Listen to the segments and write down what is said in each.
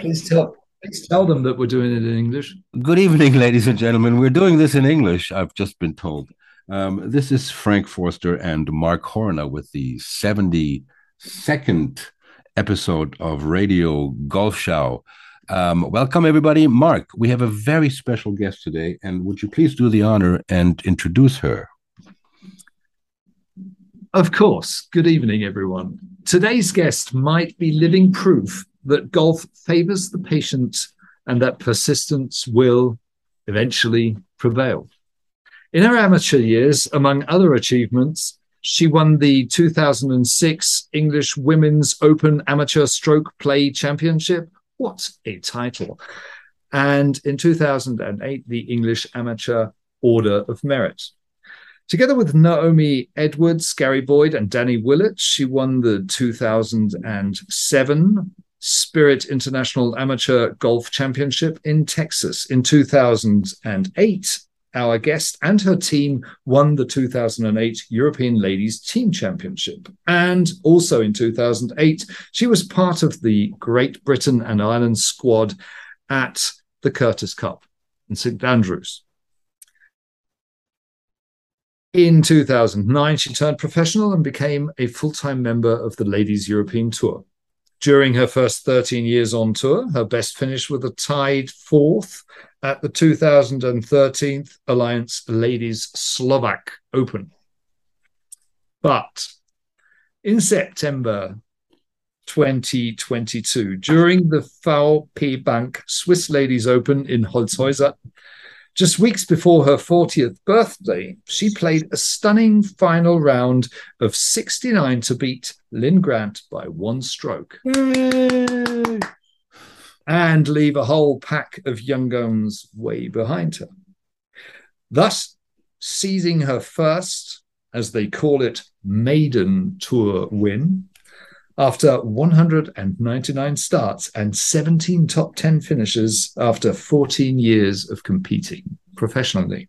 Please tell please tell them that we're doing it in English. Good evening, ladies and gentlemen. We're doing this in English. I've just been told. Um, this is Frank Forster and Mark Horner with the 72nd episode of Radio Golf Show. Um, welcome, everybody. Mark, we have a very special guest today, and would you please do the honor and introduce her? Of course. Good evening, everyone. Today's guest might be living proof that golf favors the patient and that persistence will eventually prevail. In her amateur years, among other achievements, she won the 2006 English Women's Open Amateur Stroke Play Championship. What a title! And in 2008, the English Amateur Order of Merit. Together with Naomi Edwards, Gary Boyd, and Danny Willett, she won the 2007 Spirit International Amateur Golf Championship in Texas. In 2008, our guest and her team won the 2008 European Ladies Team Championship. And also in 2008, she was part of the Great Britain and Ireland squad at the Curtis Cup in St Andrews. In 2009, she turned professional and became a full time member of the Ladies European Tour. During her first 13 years on tour, her best finish was a tied fourth at the 2013 Allianz Ladies Slovak Open. But in September 2022, during the VP Bank Swiss Ladies Open in Holzhäusern, just weeks before her 40th birthday, she played a stunning final round of 69 to beat Linn Grant by one stroke. Yay! And leave a whole pack of young guns way behind her. Thus, seizing her first, as they call it, maiden tour win, after 199 starts and 17 top 10 finishes after 14 years of competing professionally.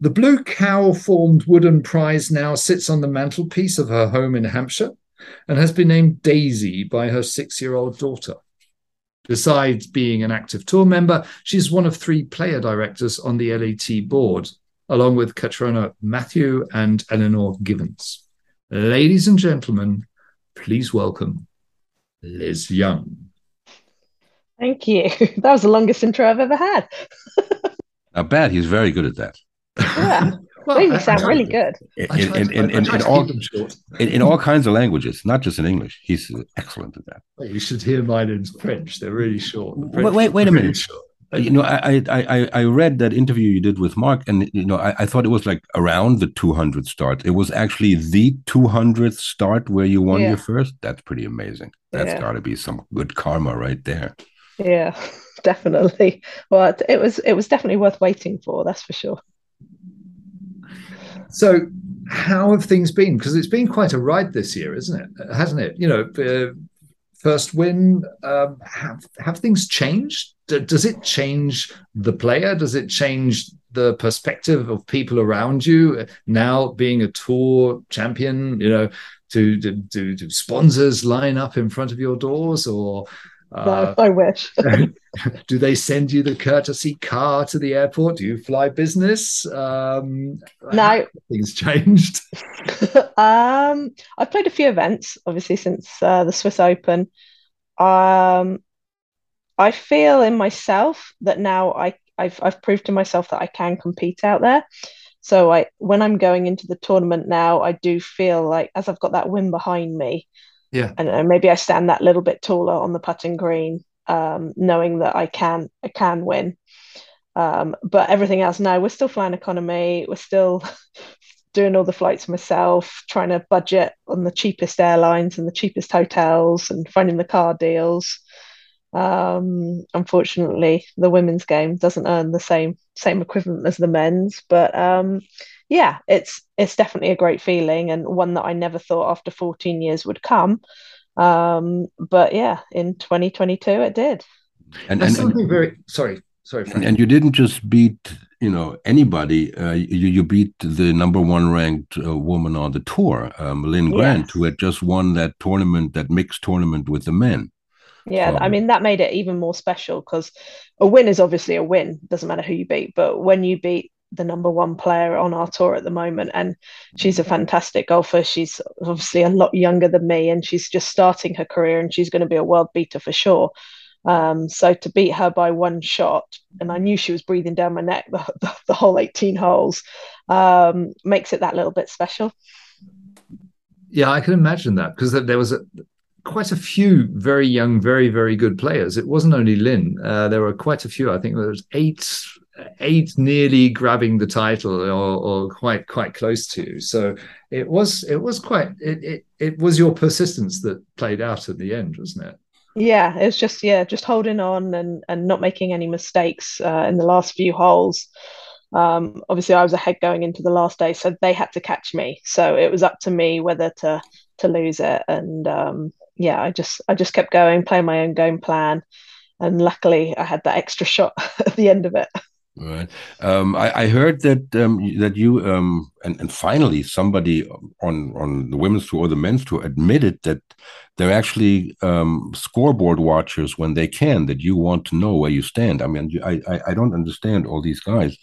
The blue cow formed wooden prize now sits on the mantelpiece of her home in Hampshire and has been named Daisy by her six year old daughter. Besides being an active tour member, she's one of three player directors on the LET board, along with Catriona Matthew and Eleanor Givens. Ladies and gentlemen, please welcome Liz Young. Thank you. That was the longest intro I've ever had. Not bad. He's very good at that. Yeah. well, you sound really good. In, in, in, in, in all, in, in all kinds of languages, not just in English. He's excellent at that. You should hear mine in French. They're really short. Wait, wait, wait a minute. Short. Uh, you know, I, I I read that interview you did with Mark, and you know, I, I thought it was like around the 200 start. It was actually the 200th start where you won yeah. your first. That's pretty amazing. That's yeah. got to be some good karma right there. Yeah, definitely. Well, it was it was definitely worth waiting for. That's for sure. So, how have things been? Because it's been quite a ride this year, isn't it? Hasn't it? You know, uh, first win. Um, have have things changed? does it change the player? Does it change the perspective of people around you now being a tour champion? You know, do do do, do sponsors line up in front of your doors or? Uh, I wish. do they send you the courtesy car to the airport? Do you fly business? Um, no, things changed. um, I've played a few events, obviously since uh, the Swiss Open. Um, I feel in myself that now I I've I've proved to myself that I can compete out there. So I when I'm going into the tournament now, I do feel like as I've got that win behind me, yeah, and, maybe I stand that little bit taller on the putting green, um, knowing that I can I can win. Um, but everything else now, we're still flying economy. We're still doing all the flights myself, trying to budget on the cheapest airlines and the cheapest hotels, and finding the car deals. Um, unfortunately, the women's game doesn't earn the same same equivalent as the men's, but um, yeah, it's it's definitely a great feeling and one that I never thought after 14 years would come. Um, but yeah, in 2022 it did. And, and something very sorry, sorry, Frank. And you didn't just beat you know anybody. Uh, you you beat the number one ranked uh, woman on the tour, um, Linn Grant, yes. who had just won that tournament, that mixed tournament with the men. Yeah, um, I mean that made it even more special because a win is obviously a win. Doesn't matter who you beat, but when you beat the number one player on our tour at the moment, and she's a fantastic golfer. She's obviously a lot younger than me, and she's just starting her career, and she's going to be a world beater for sure. Um, so to beat her by one shot, and I knew she was breathing down my neck the, the, the whole 18 holes, um, makes it that little bit special. Yeah, I can imagine that because there was a, quite a few very young, very very good players. It wasn't only Linn. Uh, there were quite a few. I think there was eight, eight nearly grabbing the title or, or quite quite close to. So it was it was quite it, it it was your persistence that played out at the end, wasn't it? Yeah, it was just yeah, just holding on and and not making any mistakes uh, in the last few holes. Um, obviously, I was ahead going into the last day, so they had to catch me. So it was up to me whether to to lose it. And um, yeah, I just I just kept going, playing my own game plan, and luckily I had that extra shot at the end of it. Right. Um, I, I, heard that um, that you um, and, and finally somebody on on the women's tour or the men's tour admitted that they're actually um, scoreboard watchers when they can. That you want to know where you stand. I mean, I I, I don't understand all these guys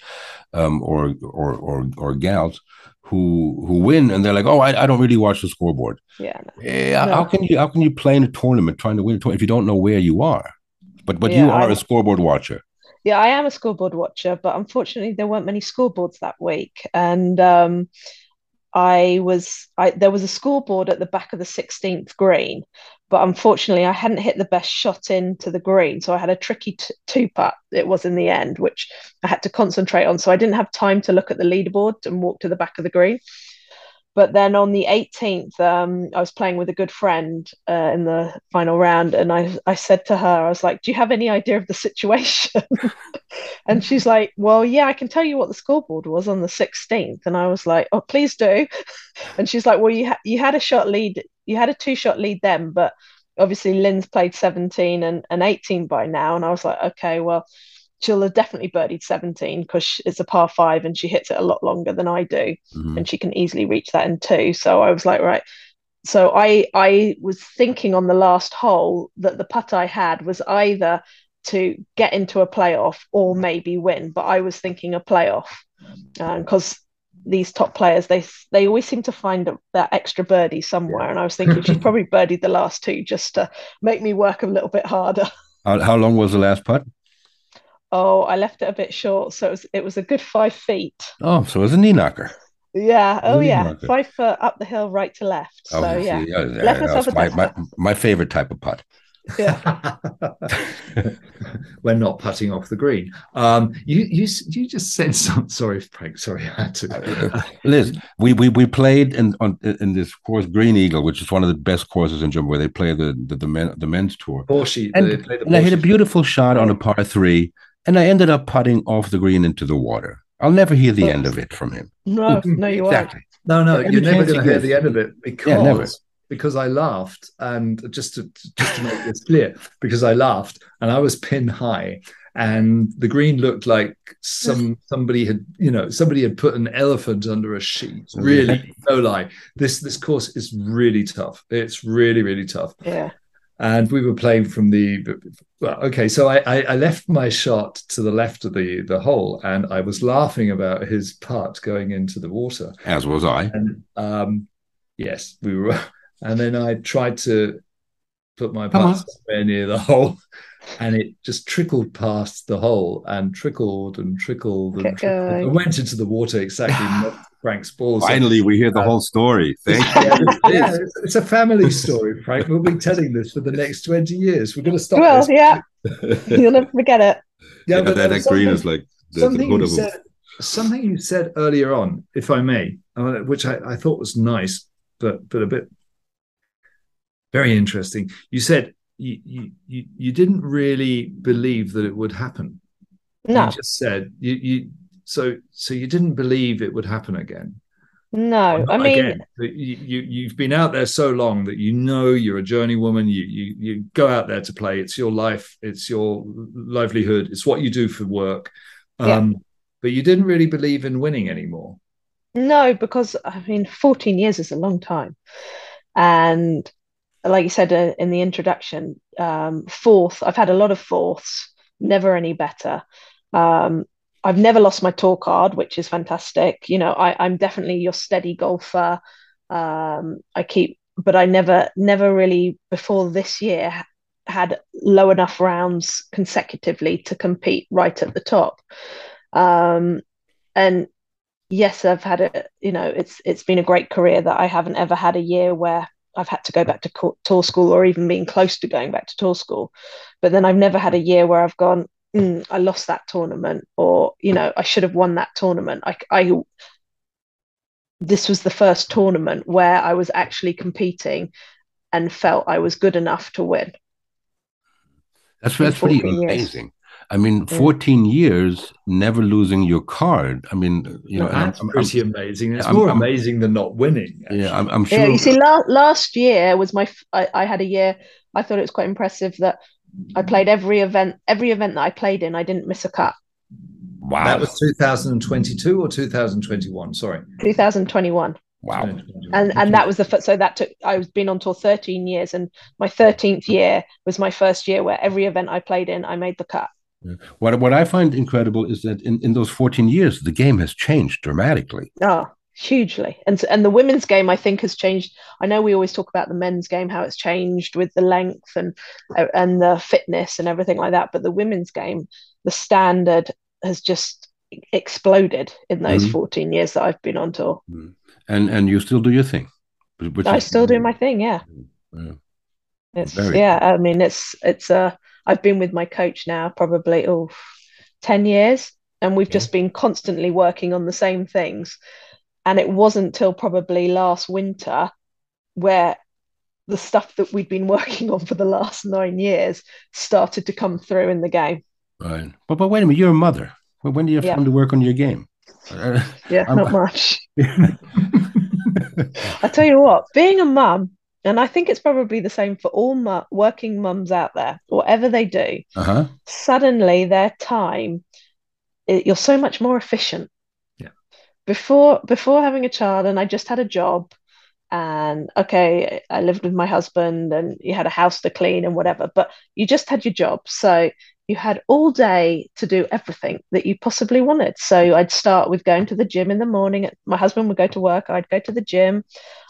um, or, or or or gals who who win and they're like, oh, I, I don't really watch the scoreboard. Yeah. Yeah no. How can you how can you play in a tournament trying to win a tournament if you don't know where you are? But but yeah, you are I, a scoreboard watcher. Yeah, I am a scoreboard watcher, but unfortunately there weren't many scoreboards that week, and um, I was I there was a scoreboard at the back of the 16th green, but unfortunately I hadn't hit the best shot into the green, so I had a tricky t- two putt. It was in the end, which I had to concentrate on. So I didn't have time to look at the leaderboard and walk to the back of the green. But then on the 18th, um, I was playing with a good friend uh, in the final round, and I, I said to her, I was like, "Do you have any idea of the situation?" and she's like, "Well, yeah, I can tell you what the scoreboard was on the 16th." And I was like, "Oh, please do." and she's like, "Well, you ha- you had a shot lead, you had a two shot lead then, but obviously Linn's played 17 and, and 18 by now." And I was like, "Okay, well." She'll have definitely birdied 17 because it's a par five and she hits it a lot longer than I do. Mm-hmm. And she can easily reach that in two. So I was like, right. So I I was thinking on the last hole that the putt I had was either to get into a playoff or maybe win, but I was thinking a playoff because um, these top players they they always seem to find that extra birdie somewhere, and I was thinking she's probably birdied the last two just to make me work a little bit harder. How, how long was the last putt? Oh, I left it a bit short, so it was it was a good five feet. Oh, so it was a knee knocker. Yeah. Oh, yeah. Knocker. Five foot up the hill, right to left. Oh, so yeah, yeah, left myself a my, my, my favorite type of putt. Yeah. We're not putting off the green. Um, you you you just said something. Sorry, Frank. Sorry, I had to. Uh, Liz, we we we played in on in this course Green Eagle, which is one of the best courses in Germany, where they play the the the, men, the men's tour. Porsche, and, they and I hit a beautiful shot on a par three and I ended up putting off the green into the water. I'll never hear the end of it from him. No, no, you exactly. Won't. No, no, you're never going to hear the end of it because yeah, never. because I laughed and just to just to make this clear, because I laughed and I was pin high and the green looked like some somebody had you know somebody had put an elephant under a sheet really no lie this this course is really tough it's really really tough yeah and we were playing from the well, okay so I, I left my shot to the left of the the hole and i was laughing about his putt going into the water. As was i. And um yes we were. And then i tried to put my putt somewhere near the hole and it just trickled past the hole and trickled and trickled and, trickled. and went into the water exactly Frank's balls. Finally, we hear the uh, whole story. Thank you. yeah, it's a family story, Frank. We'll be telling this for the next 20 years. We're going to stop well, this. yeah. You'll never forget it. Yeah, yeah but that green is like the, something, the you said, something you said earlier on, if I may, uh, which I, I thought was nice, but but a bit very interesting. You said you, you you didn't really believe that it would happen. No, you just said you you so so you didn't believe it would happen again. No, I mean again. you, you you've been out there so long that you know you're a journeywoman. You you you go out there to play. It's your life. It's your livelihood. It's what you do for work. Um, yeah. But you didn't really believe in winning anymore. No, because I mean, 14 years is a long time, and like you said uh, in the introduction, um, fourth. I've had a lot of fourths, never any better. Um, I've never lost my tour card, which is fantastic. You know, I, I'm definitely your steady golfer. Um, I keep, but I never, never really before this year had low enough rounds consecutively to compete right at the top. Um, and yes, I've had a, you know, it's it's been a great career that I haven't ever had a year where I've had to go back to tour school or even being close to going back to tour school. But then I've never had a year where I've gone, mm, I lost that tournament, or you know, I should have won that tournament. I, I this was the first tournament where I was actually competing and felt I was good enough to win. That's that's pretty amazing. Years. I mean, 14 yeah. years never losing your card. I mean, you know, that's I'm, pretty I'm, amazing. It's I'm, more amazing than not winning. Actually. Yeah, I'm, sure. Yeah, you see, la- last year was my. I, I had a year. I thought it was quite impressive that I played every event. Every event that I played in, I didn't miss a cut. Wow, that was 2022 or 2021. Sorry, 2021. Wow. And and that was the first, so that took I was been on tour 13 years and my 13th year was my first year where every event I played in I made the cut. Yeah. What what I find incredible is that in, in those 14 years the game has changed dramatically. Oh, hugely. And and the women's game I think has changed. I know we always talk about the men's game how it's changed with the length and and the fitness and everything like that, but the women's game the standard has just exploded in those mm-hmm. 14 years that I've been on tour. Mm and and you still do your thing. which I still do my thing. Yeah. yeah. It's Very yeah. I mean, it's it's uh I've been with my coach now probably oh 10 years, and we've yeah. just been constantly working on the same things. And it wasn't till probably last winter where the stuff that we'd been working on for the last nine years started to come through in the game. Right. But but wait a minute, you're a mother. When do you have yeah. time to work on your game? yeah, I'm, not much. I tell you what, being a mum, and I think it's probably the same for all mu- working mums out there, whatever they do, uh-huh. suddenly their time, it, you're so much more efficient. Before before having a child, and I just had a job, and okay, I lived with my husband, and you had a house to clean and whatever, but you just had your job, so you had all day to do everything that you possibly wanted. So I'd start with going to the gym in the morning. My husband would go to work. I'd go to the gym.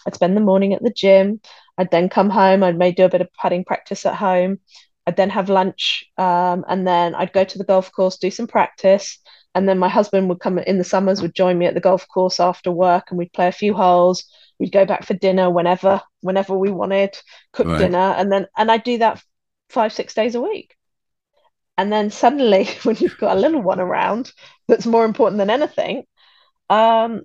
I'd spend the morning at the gym. I'd then come home. I'd maybe do a bit of putting practice at home. I'd then have lunch. Um, and then I'd go to the golf course, do some practice. And then my husband would come in the summers, would join me at the golf course after work, and we'd play a few holes. We'd go back for dinner whenever, whenever we wanted, cook right. dinner, and then and I'd do that five, six days a week. And then suddenly, when you've got a little one around that's more important than anything, um,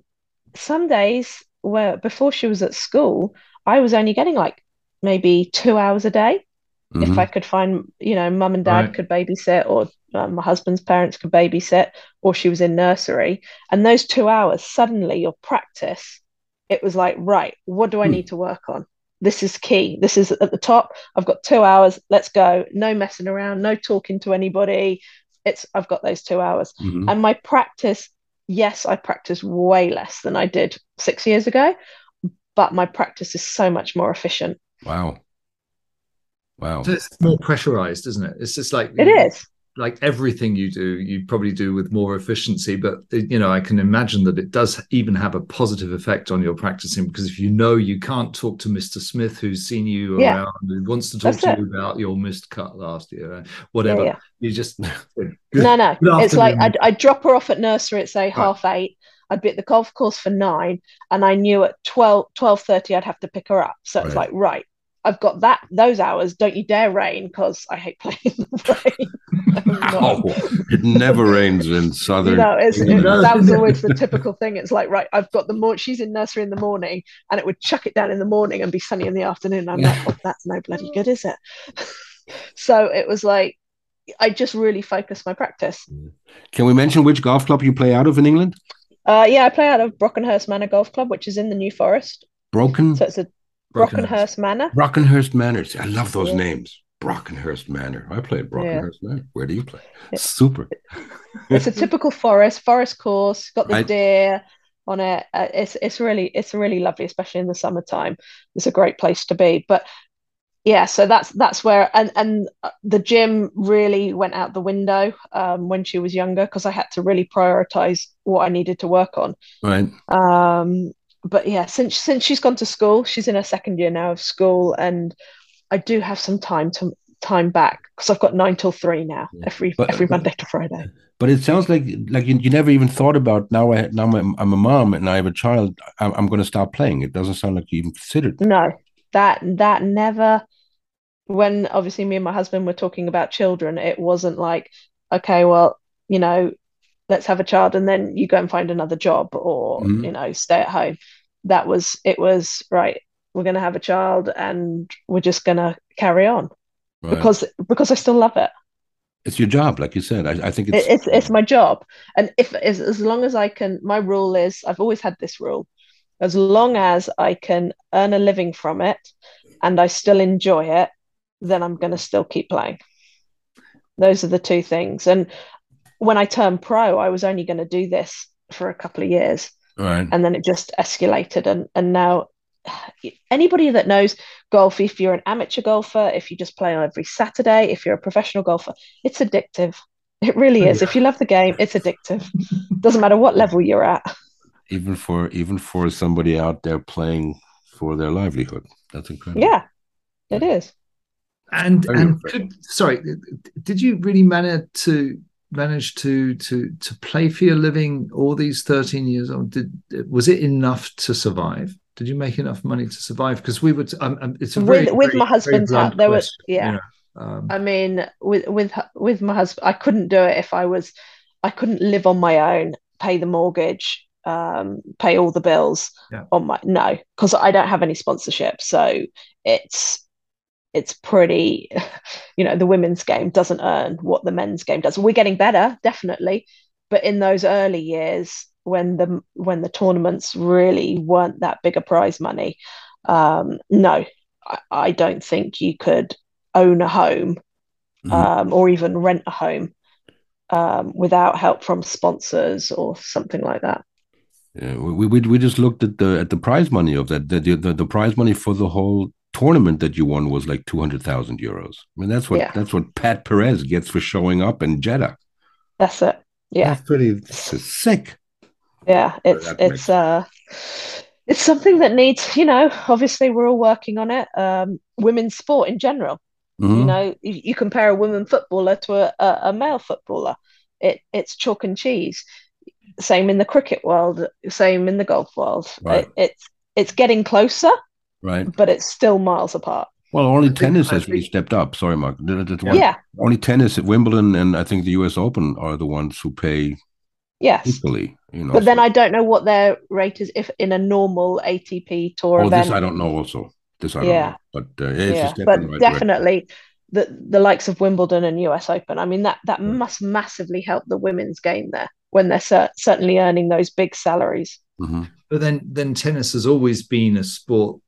some days where before she was at school, I was only getting like maybe two hours a day. Mm-hmm. If I could find, you know, mum and dad right. could babysit, or uh, my husband's parents could babysit, or she was in nursery. And those two hours, suddenly your practice, it was like, right, what do I mm. need to work on? this is key. This is at the top. I've got two hours. Let's go. No messing around. No talking to anybody. It's I've got those two hours. Mm-hmm. And my practice, yes, I practice way less than I did six years ago, but my practice is so much more efficient. Wow. Wow. It's more pressurized, isn't it? It's just like it is like everything you do, you probably do with more efficiency. But you know, I can imagine that it does even have a positive effect on your practicing because if you know you can't talk to Mr. Smith who's seen you yeah. around, who wants to talk That's to it. you about your missed cut last year, uh, whatever, yeah, yeah. you just no, no. It's like I'd, I'd, drop her off at nursery at say right. half eight. I'd be at the golf course for nine, and I knew at 12, 12.30 I'd have to pick her up. So right. it's like, right, I've got that those hours. Don't you dare rain because I hate playing in the rain. oh, it never rains in southern. No, it's, it, that was always the typical thing. It's like right, I've got the morning. she's in nursery in the morning, and it would chuck it down in the morning and be sunny in the afternoon. I'm like, oh, that's no bloody good, is it? so it was like I just really focused my practice. Can we mention which golf club you play out of in England? Uh, yeah, I play out of Brockenhurst Manor Golf Club, which is in the New Forest. Broken. So it's a Brockenhurst Manor. Brockenhurst Manor. I love those yeah. names. Brockenhurst Manor. I played Brockenhurst yeah. Manor. Where do you play? Yeah. Super. it's a typical forest, forest course. Got the I, deer on it. Uh, it's it's really it's really lovely, especially in the summertime. It's a great place to be. But yeah, so that's that's where and and the gym really went out the window um, when she was younger because I had to really prioritize what I needed to work on. Right. Um, but yeah, since since she's gone to school, she's in her second year now of school, and I do have some time to time back because I've got nine till three now every But- every but- Monday to Friday. But it sounds like like you, you never even thought about now. I now I'm, I'm a mom and I have a child. I'm, I'm going to stop playing. It doesn't sound like you even considered. No, that that never. When obviously me and my husband were talking about children, it wasn't like, okay, well, you know, let's have a child and then you go and find another job or Mhm. you know stay at home. That was it. Was right. We're going to have a child and we're just going to carry on Right? because because I still love it. it's your job, like you said. I, I think it's it's it's my job and if as, as long as i can my rule is i've always had this rule as long as i can earn a living from it and i still enjoy it then i'm going to still keep playing those are the two things and when i turned pro i was only going to do this for a couple of years right. and then it just escalated. And and now anybody that knows golf if you're an amateur golfer if you just play on every saturday if you're a professional golfer it's addictive. It really is. If you love the game it's addictive. Doesn't matter what level you're at. Even for even for somebody out there playing for their livelihood, that's incredible. yeah it is. And Very and impressive. could, sorry, did you really manage to manage to to to play for your living all these thirteen years old? Did was it enough to survive? Did you make enough money to survive? Because we would. Um, um, it's a With- very, with very- my husband's help, there was- yeah. you know. Um, i mean with with with my husband i couldn't do it if i was i couldn't live on my own pay the mortgage um pay all the bills Yeah. on my no because i don't have any sponsorship so it's it's pretty you know the women's game doesn't earn what the men's game does we're getting better definitely but in those early years when the when the tournaments really weren't that big a prize money um no I, I don't think you could own a home Mhm. um, or even rent a home um, without help from sponsors or something like that. Yeah, we, we we just looked at the at the prize money of that. The the, the prize money for the whole tournament that you won was like two hundred thousand euros. I mean, that's what Yeah. that's what Pat Perez gets for showing up in Jeddah. That's it. Yeah, that's pretty this is sick. yeah. It's it's uh, it's something that needs. You know, obviously we're all working on it. Um, women's sport in general. You Mhm. know, you, you compare a women footballer to a, a, a male footballer. It it's chalk and cheese. Same in the cricket world. Same in the golf world. Right. It, it's it's getting closer, Right. but it's still miles apart. Well, only think- tennis has really stepped up. Sorry, Mark. Th- th- one- Yeah. Only tennis at Wimbledon and I think the U.S. Open are the ones who pay Yes. equally. You know. But then so- I don't know what their rate is if in a normal ATP tour oh, event. this I don't know. Also, this I don't Yeah. know. But uh, it's a yeah, step but in the right direction. definitely the the likes of Wimbledon and US Open. I mean that that Right. must massively help the women's game there when they're cer- certainly earning those big salaries. Mhm. But then, then tennis has always been a sport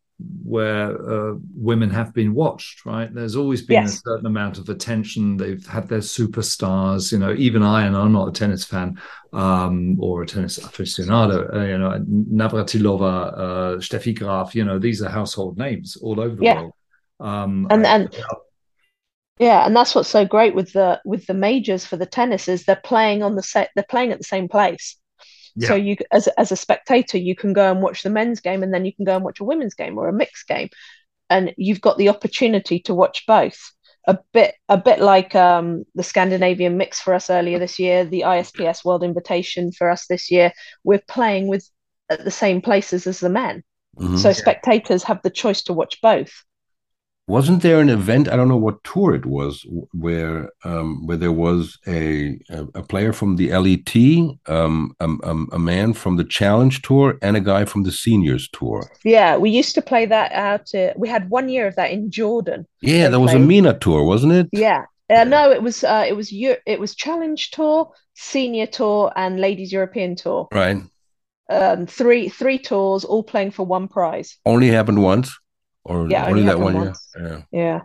where uh, women have been watched, right? There's always been Yes. a certain amount of attention. They've had their superstars. You know, even I, and I'm not a tennis fan um, or a tennis aficionado. Uh, you know, Navratilova, uh, Steffi Graf. You know, these are household names all over the Yeah. world. Um, And- I- and- Yeah, and that's what's so great with the with the majors for the tennis is they're playing on the set they're playing at the same place. So you as as a spectator you can go and watch the men's game and then you can go and watch a women's game or a mixed game and you've got the opportunity to watch both. A bit a bit like um, the Scandinavian mix for us earlier this year, the ISPS World Invitation for us this year. We're playing with at the same places as the men. Mhm. So spectators have the choice to watch both. Wasn't there an event? I don't know what tour it was, where um, where there was a a, player from the LET, um, um, um, a man from the Challenge Tour, and a guy from the Seniors Tour. Yeah, we used to play that out. Uh, we had one year of that in Jordan. Yeah, there was a MENA Tour, wasn't it? Yeah. Uh, no, it was uh, it was it was Challenge Tour, Senior Tour, and Ladies European Tour. Right. Um, three three tours, all playing for one prize. Only happened once, or Yeah, only that one year. Yeah. Yeah,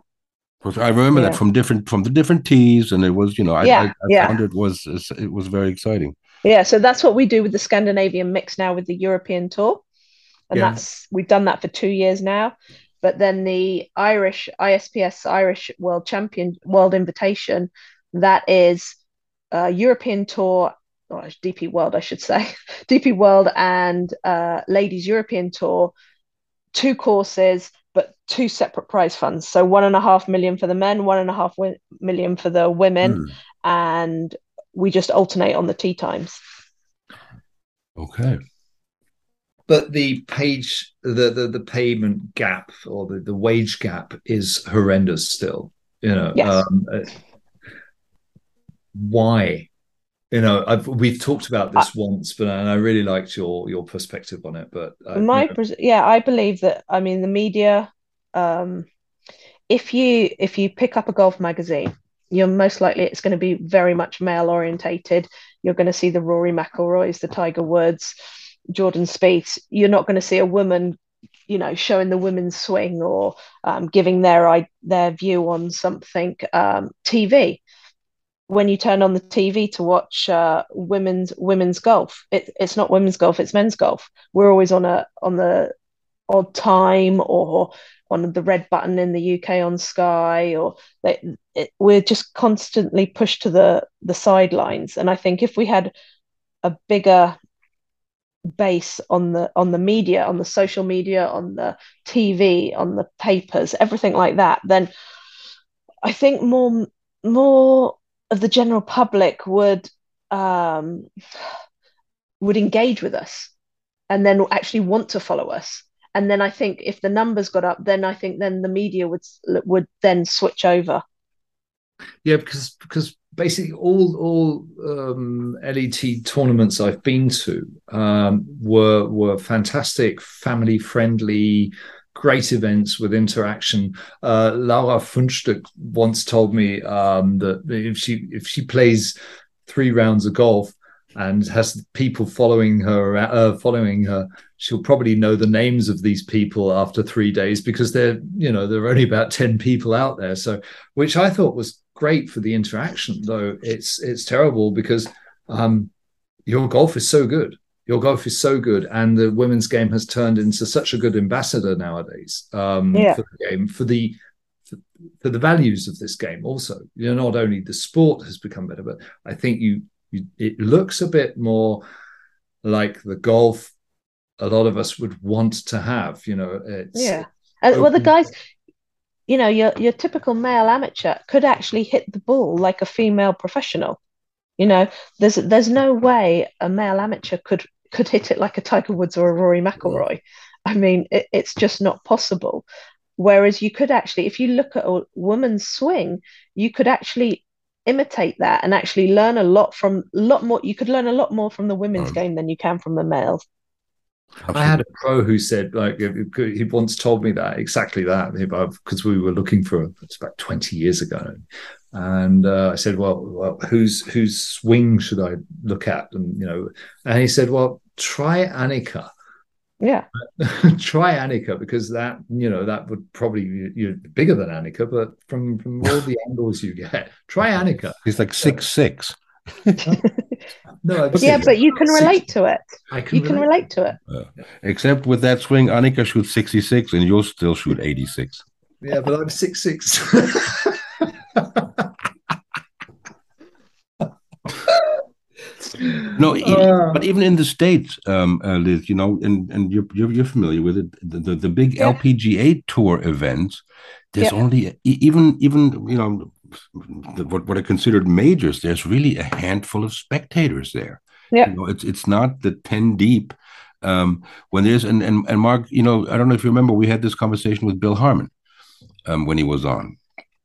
I remember Yeah. that from different from the different tees, and it was you know I, Yeah, I, I yeah. found it was it was very exciting. yeah. So that's what we do with the Scandinavian mix now with the European Tour, and Yeah. that's we've done that for two years now. But then the Irish ISPS Irish World Champion World Invitation, that is a European Tour, or DP World, I should say, DP World and uh, Ladies European Tour, two courses, but two separate prize funds. So one and a half million for the men, one and a half million for the women, mm. and we just alternate on the tee times. Okay. But the page, the, the the payment gap or the, the wage gap is horrendous still. You know, yes. um, uh, why? You know, I've, we've talked about this uh, once, but and I really liked your your perspective on it. But uh, my you know. yeah, I believe that. I mean, the media. Um, if you if you pick up a golf magazine you're most likely it's going to be very much male orientated. You're going to see the Rory McIlroys, the Tiger Woods, Jordan Spieth. You're not going to see a woman, you know, showing the women's swing or um, giving their their view on something. Um, TV. When you turn on the TV to watch uh, women's women's golf, it, it's not women's golf; it's men's golf. We're always on a on the odd time or on the red button in the UK on Sky, or they, it, we're just constantly pushed to the the sidelines. And I think if we had a bigger base on the on the media, on the social media, on the TV, on the papers, everything like that, then I think more more of the general public would um, would engage with us and then actually want to follow us and then I think if the numbers got up, then I think then the media would would then switch over. Yeah, because because basically all all um, LET tournaments I've been to um, were were fantastic, family friendly, great events with interaction. Uh, Laura Fünfstück once told me um, that if she if she plays three rounds of golf and has people following her uh, following her she'll probably know the names of these people after three days because they're you know there are only about 10 people out there so which i thought was great for the interaction though it's it's terrible because um, your golf is so good your golf is so good and the women's game has turned into such a good ambassador nowadays um, yeah. for the game for the for the values of this game also you know not only the sport has become better but i think you you, it looks a bit more like the golf a lot of us would want to have. You know, it's yeah. Uh, well, the guys, you know, your your typical male amateur could actually hit the ball like a female professional. You know, there's there's no way a male amateur could could hit it like a Tiger Woods or a Rory McIlroy. I mean, it, it's just not possible. Whereas you could actually, if you look at a woman's swing, you could actually imitate that and actually learn a lot from a lot more you could learn a lot more from the women's um, game than you can from the males I had a pro who said, like, he once told me that exactly that because we were looking for it's about twenty years ago, and uh, I said, well, well, whose whose swing should I look at? And you know, and he said, well, try Annika. Yeah. Try Annika because that you know that would probably you're bigger than Annika, but from from all the angles you get, try Annika. He's like six six. no, yeah, but you can relate to it. I can. You relate. can relate to it. Uh, except with that swing, Annika shoots sixty six, and you'll still shoot eighty six. Yeah, but I'm six six. No, uh, but even in the states, um, uh, Liz, you know, and and you're you're, you're familiar with it. The the, the big yeah. LPGA tour events. There's yeah. only even even you know what what are considered majors. There's really a handful of spectators there. Yeah, you know, it's it's not the ten deep. Um, when there's and, and and Mark, you know, I don't know if you remember, we had this conversation with Bill Harmon um, when he was on.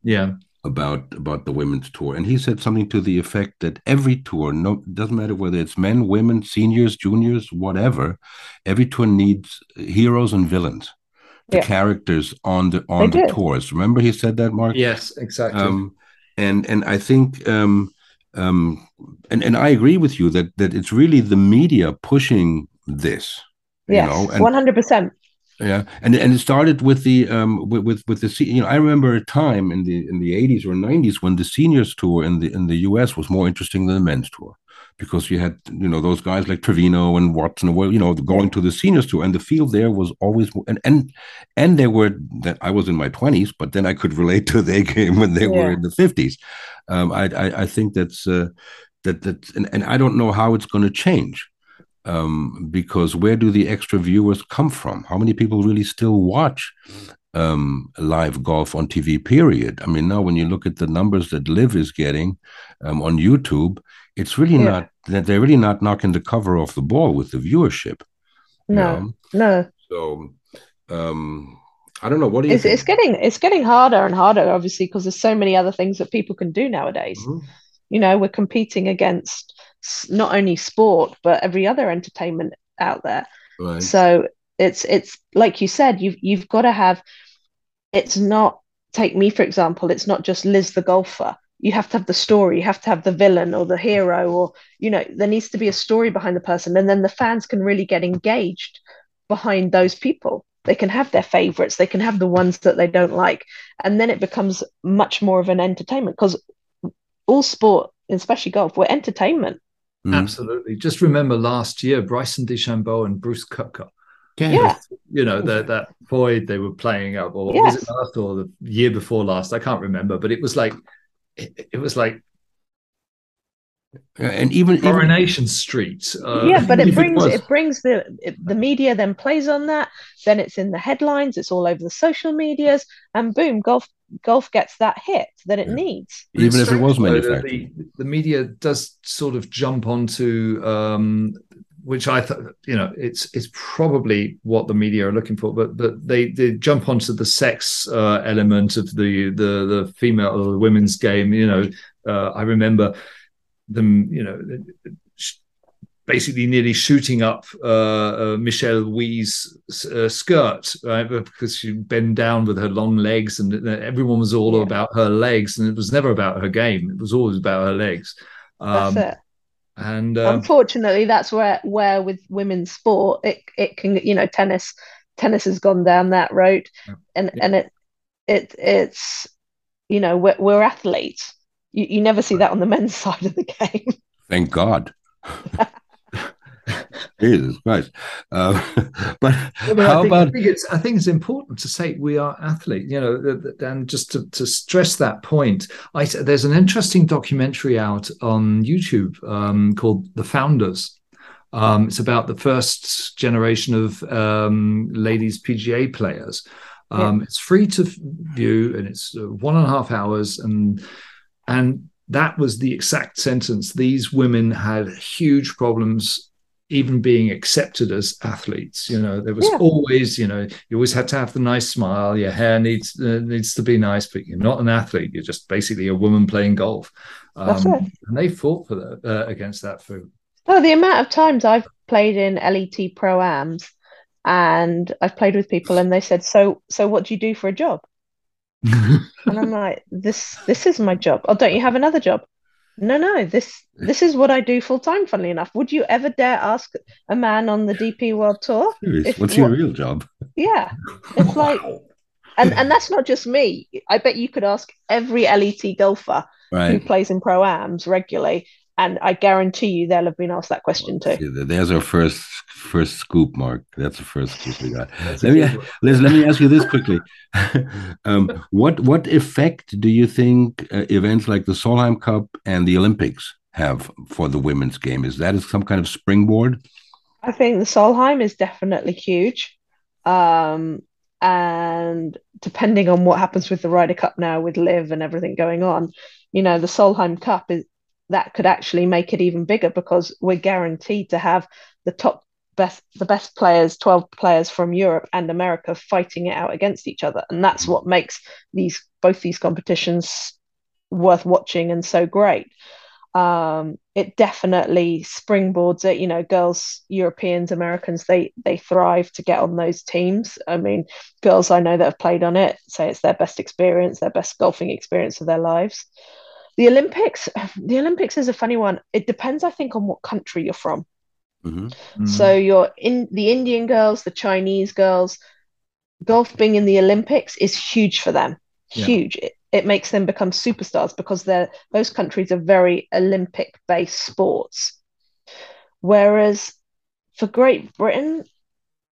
Yeah, about about the women's tour, and he said something to the effect that every tour, no, doesn't matter whether it's men, women, seniors, juniors, whatever, every tour needs heroes and villains, the yeah. characters on the on they the did. tours. Remember, he said that, Mark. Yes, exactly. Um, and and I think. Um, um, and, and I agree with you that that it's really the media pushing this. Yes, one hundred percent yeah and and it started with the um with with, with the you know i remember a time in the in the 80s or 90s when the seniors tour in the in the us was more interesting than the men's tour because you had you know those guys like Trevino and Watson, well, you know, going to the seniors tour, and the field there was always and and and they were that I was in my twenties, but then I could relate to their game when they yeah. were in the fifties. Um, I, I, I think that's uh, that that and, and I don't know how it's going to change. Um, because where do the extra viewers come from? How many people really still watch um, live golf on TV, period. I mean, now when you look at the numbers that LIV is getting um, on YouTube, it's really yeah. not that they're really not knocking the cover off the ball with the viewership. No, know? no. So, um, I don't know. What do you? It's, it's, getting it's getting harder and harder, obviously, because there's so many other things that people can do nowadays. Mm-hmm. You know, we're competing against not only sport but every other entertainment out there. Right. So it's it's like you said, you've you've got to have. It's not take me for example. It's not just Liz the golfer. You have to have the story. You have to have the villain or the hero, or you know, there needs to be a story behind the person, and then the fans can really get engaged behind those people. They can have their favorites. They can have the ones that they don't like, and then it becomes much more of an entertainment because all sport, especially golf, we're entertainment. Mm. Absolutely. Just remember last year, Bryson DeChambeau and Brooks Koepka yeah. You know, that that void they were playing up, or yes. was it last or the year before last? I can't remember, but it was like it, it was like and even Coronation even, Street. Uh, yeah, but it brings it, it, brings the it, the media then plays on that. Then it's in the headlines. It's all over the social medias, and boom, golf golf gets that hit that it yeah. needs. Even if it was manufactured, the, the media does sort of jump onto um, which I thought, you know, it's it's probably what the media are looking for, but but they they jump onto the sex uh, element of the the the female or the women's game. You know, uh, I remember them, you know, basically nearly shooting up uh, uh Michelle Wie's uh, skirt, right? Because she bent down with her long legs, and everyone was all yeah. about her legs, and it was never about her game. It was always about her legs. Um, That's it and uh, unfortunately, that's where where with women's sport, it it can you know tennis tennis has gone down that road, and yeah. and it it it's you know we're, we're athletes. You, you never see that on the men's side of the game. Thank God. Jesus Christ. Uh, but how I think, about? I think, it's, I think it's important to say we are athletes, you know, and just to, to stress that point. I, there's an interesting documentary out on YouTube um, called The Founders. Um, it's about the first generation of um, ladies PGA players. Um, yeah. It's free to view, and it's uh, one and a half hours, and and that was the exact sentence. These women had huge problems even being accepted as athletes. You know, there was yeah. always, you know, you always had to have the nice smile. Your hair needs uh, needs to be nice, but you're not an athlete. You're just basically a woman playing golf. Um, That's it. And they fought for that uh, against that for. Oh, the amount of times I've played in LET pro ams, and I've played with people, and they said, "So, so what do you do for a job?" and I'm like, "This, this is my job. Oh, don't you have another job?" No, no, this this is what I do full time. Funnily enough, would you ever dare ask a man on the DP World Tour? If, What's your real job? Yeah, it's like, and and that's not just me. I bet you could ask every LET golfer right. who plays in pro ams regularly, and I guarantee you they'll have been asked that question too. There's our first first scoop, Mark. That's the first scoop we got. let me Liz, let me ask you this quickly. um, what what effect do you think uh, events like the Solheim Cup and the Olympics have for the women's game? Is that some kind of springboard? I think the Solheim is definitely huge. Um, and depending on what happens with the Ryder Cup now with LIV and everything going on, you know, the Solheim Cup is that could actually make it even bigger because we're guaranteed to have the top best the best players 12 players from Europe and America fighting it out against each other. And that's what makes these both these competitions worth watching and so great. Um, it definitely springboards it. You know girls Europeans Americans they they thrive to get on those teams. I mean girls I know that have played on it say it's their best experience their best golfing experience of their lives the Olympics, the Olympics is a funny one. It depends, I think, on what country you're from. Mm-hmm. Mm-hmm. So you're in the Indian girls, the Chinese girls, golf being in the Olympics is huge for them. Yeah. Huge. It, it makes them become superstars because they're those countries are very Olympic based sports. Whereas for Great Britain,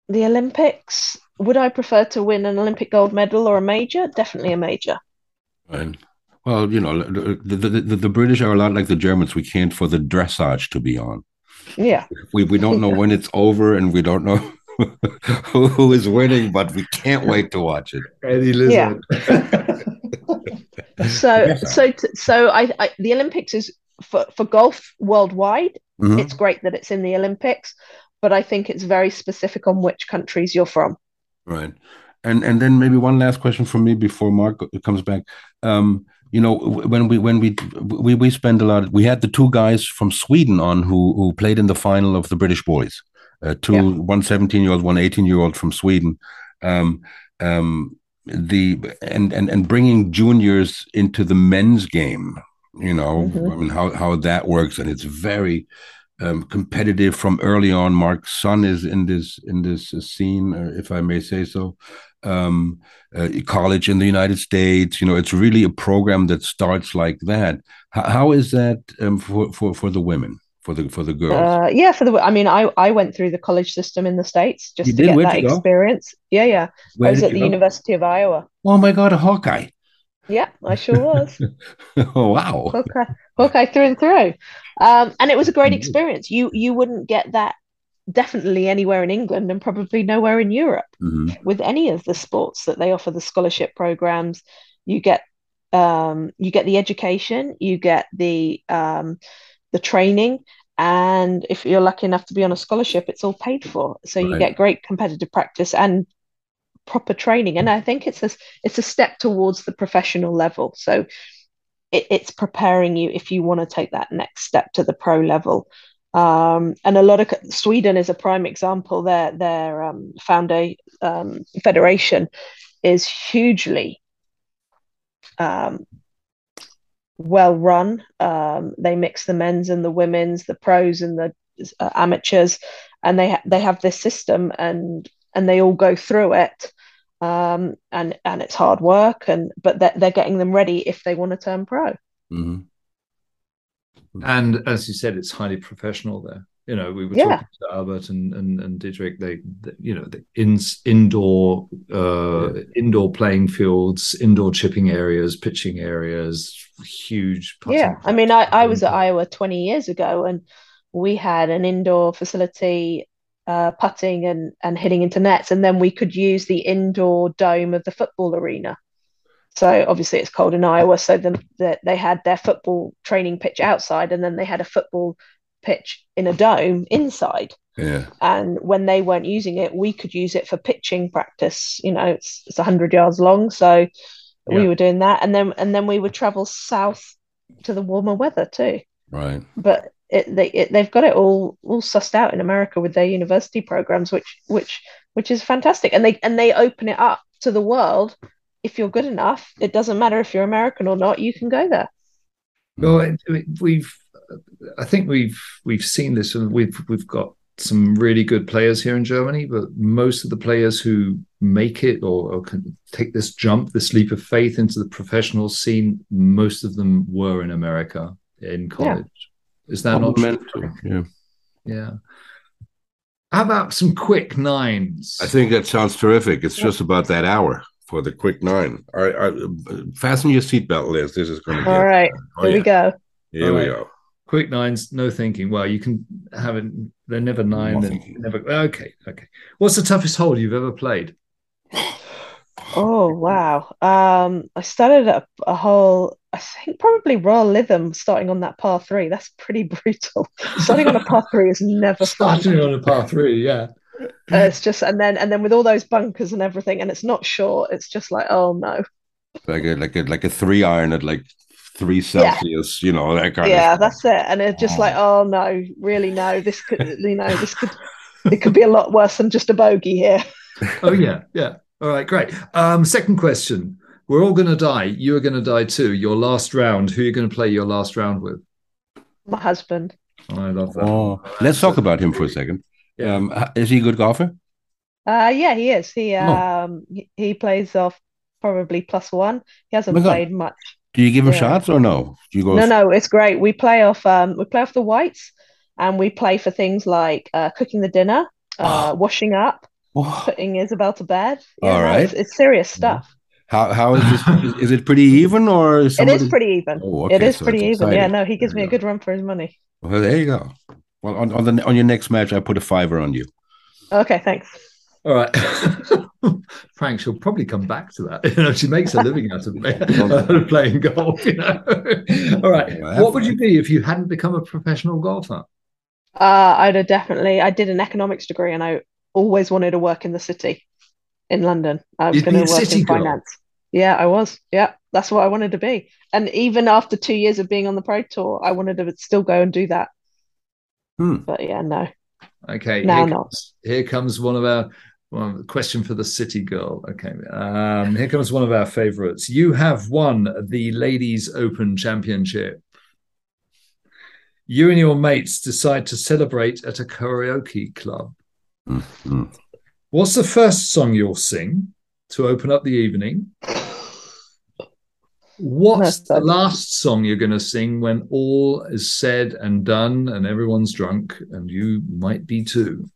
the Olympics, would I prefer to win an Olympic gold medal or a major? Definitely a major. Right. Well, you know, the, the, the, the British are a lot like the Germans. We can't for the dressage to be on. Yeah. We, we don't know when it's over and we don't know who, who is winning, but we can't wait to watch it. Eddie Lizard. so, so, t- so I, I, the Olympics is for, for golf worldwide. Mhm. It's great that it's in the Olympics, but I think it's very specific on which countries you're from. Right. And and then maybe one last question from me before Mark comes back. Um, you know, when we when we we we spend a lot. We had the two guys from Sweden on who who played in the final of the British boys. Uh, two Yeah. one 17 year old, one 18 year old from Sweden. Um, um, the and and and bringing juniors into the men's game. You know, Mhm. I mean how how that works, and it's very um, competitive from early on. Mark's son is in this in this scene, uh, if I may say so. Um, uh, college in the United States, you know, it's really a program that starts like that. How, how is that um, for, for for the women, for the for the girls? Uh, yeah, for the, I mean, I, I went through the college system in the States just You to did? get Where'd that experience. Yeah, yeah. Where I was at the go? University of Iowa. Oh my God, a Hawkeye! Yeah, I sure was. oh wow! Hawkeye, Hawkeye through and through. Um, and it was a great Mhm. experience. You you wouldn't get that definitely anywhere in England and probably nowhere in Europe Mhm. with any of the sports that they offer the scholarship programs. You get um, you get the education, you get the um, the training, and if you're lucky enough to be on a scholarship, it's all paid for. So you get great competitive practice and proper training. And I think it's a it's a step towards the professional level. So it, it's preparing you if you want to take that next step to the pro level. Um, and a lot of Sweden is a prime example. Their their um, founder um, federation is hugely um, well run. Um, they mix the men's and the women's, the pros and the uh, amateurs, and they ha- they have this system, and and they all go through it. Um, and and it's hard work, and but they're, they're getting them ready if they want to turn pro. Mhm. And as you said, it's highly professional there. You know, we were Yeah. talking to Albert and and, and Didrik. They, they, you know, the in, indoor uh, indoor playing fields, indoor chipping areas, pitching areas, huge. putting Yeah, I mean, I, I was at. Iowa 20 years ago, and we had an indoor facility, uh, putting and and hitting into nets, and then we could use the indoor dome of the football arena. So obviously it's cold in Iowa, so the, the, they had their football training pitch outside, and then they had a football pitch in a dome inside. Yeah. And when they weren't using it, we could use it for pitching practice. You know, it's it's 100 yards long, so we Yeah. were doing that, and then and then we would travel south to the warmer weather too. Right. But it, they it, they've got it all all sussed out in America with their university programs, which which which is fantastic, and they and they open it up to the world. If you're good enough, it doesn't matter if you're American or not, you can go there. Well, we've, I think we've we've seen this, and we've we've got some really good players here in Germany, but most of the players who make it or, or can take this jump, this leap of faith into the professional scene, most of them were in America in college. Is that not true? Compliment to- Yeah. Yeah. How about some quick nines? I think that sounds terrific. It's just about that hour for the quick nine. All right, all right, fasten your seatbelt, Liz. This is going to be. All right, Oh, here yeah. we go. Here All we right. go. quick nines, no thinking. Well, you can have it. They're never nine. They're never. Okay, okay. What's the toughest hole you've ever played? Oh wow. Um, I started at a, a hole, I think probably Royal Lytham starting on that par three. That's pretty brutal. Starting on a par three is never fun. Starting on a par three, yeah. Uh, it's just and then and then with all those bunkers and everything, and it's not short, it's just like, oh no. Like a like a like a three iron at like three Celsius. You know that kind Yeah, of. Yeah, that's it. And it's just like, oh no, really no, this could you know, this could it could be a lot worse than just a bogey here. Oh yeah, yeah. All right, great. Um, second question. We're all going to die. You are going to die too. Your last round. Who are you going to play your last round with? My husband. I love that. Oh, let's talk about him for a second. Yeah. Um, is he a good golfer? Uh yeah, he is. He Oh. um he, he plays off probably plus one. He hasn't Oh my God. played much. Do you give him Yeah. shots or no? Do you go? No, no, it's great. We play off um we play off the whites and we play for things like uh, cooking the dinner, uh, Oh. washing up, Oh, putting Isabel to bed. All no, right. it's, it's serious stuff. How how is this? is, is it pretty even or is somebody? is pretty even. Oh, okay, is so pretty it's even. Yeah, no, he gives There me you a good run for his money. Well, there you go. Well, on, on the on your next match, I put a fiver on you. Okay, thanks. All right. Frank, she'll probably come back to that. You know, she makes a living out of playing golf. You know. All right. Well, have What would you be if you hadn't become a professional golfer? Uh, I'd have definitely. I did an economics degree, and I always wanted to work in the city, in London. I was You'd going to work city in girl. finance. Yeah, I was. Yeah, that's what I wanted to be. And even after two years of being on the pro tour, I wanted to still go and do that. Hmm. But yeah, no. Okay. Now here not. comes, here comes one of our well, question for the city girl. Okay. Um, here comes one of our favorites. You have won the Ladies Open Championship. You and your mates decide to celebrate at a karaoke club. Mm, mm. What's the first song you'll sing to open up the evening? What's the last song you're going to sing when all is said and done and everyone's drunk and you might be too?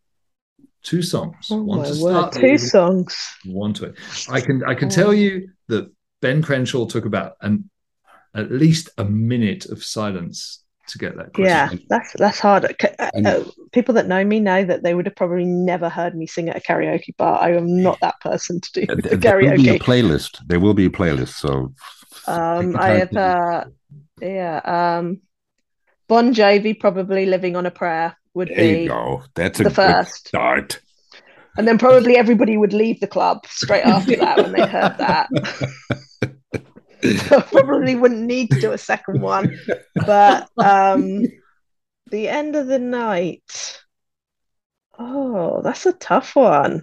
Two songs. Oh one to start, Two songs. one to it. I can I can tell oh. you that Ben Crenshaw took about an at least a minute of silence to get that question. Yeah, that's that's hard. Uh, And- uh, people that know me know that they would have probably never heard me sing at a karaoke bar. I am not that person to do There- the there will be a karaoke. playlist. There will be a playlist. So Um, I have, uh, yeah, um, Bon Jovi probably "Living on a Prayer" would be there be, you go. That's a the good first. start. and then probably everybody would leave the club straight after that when they heard that. I probably wouldn't need to do a second one, but um, the end of the night. Oh, that's a tough one.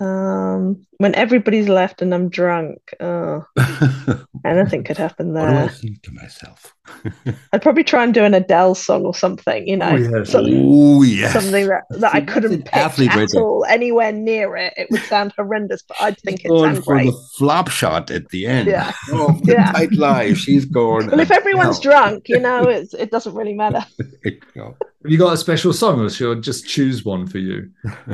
Um, when everybody's left and I'm drunk, oh, anything could happen What do I there. think to myself? I'd probably try and do an Adele song or something, you know, Oh, yes. something, oh yes, something that, that I See, that's couldn't an pitch athlete at right all, anywhere near it. It would sound horrendous, but I'd think it going sound for great. the flop shot at the end. Yeah. Oh, the Yeah. tight lie. She's going. Well, if everyone's Adele. drunk, you know, it's, it doesn't really matter. There oh. you. Have you got a special song, or shall I just choose one for you?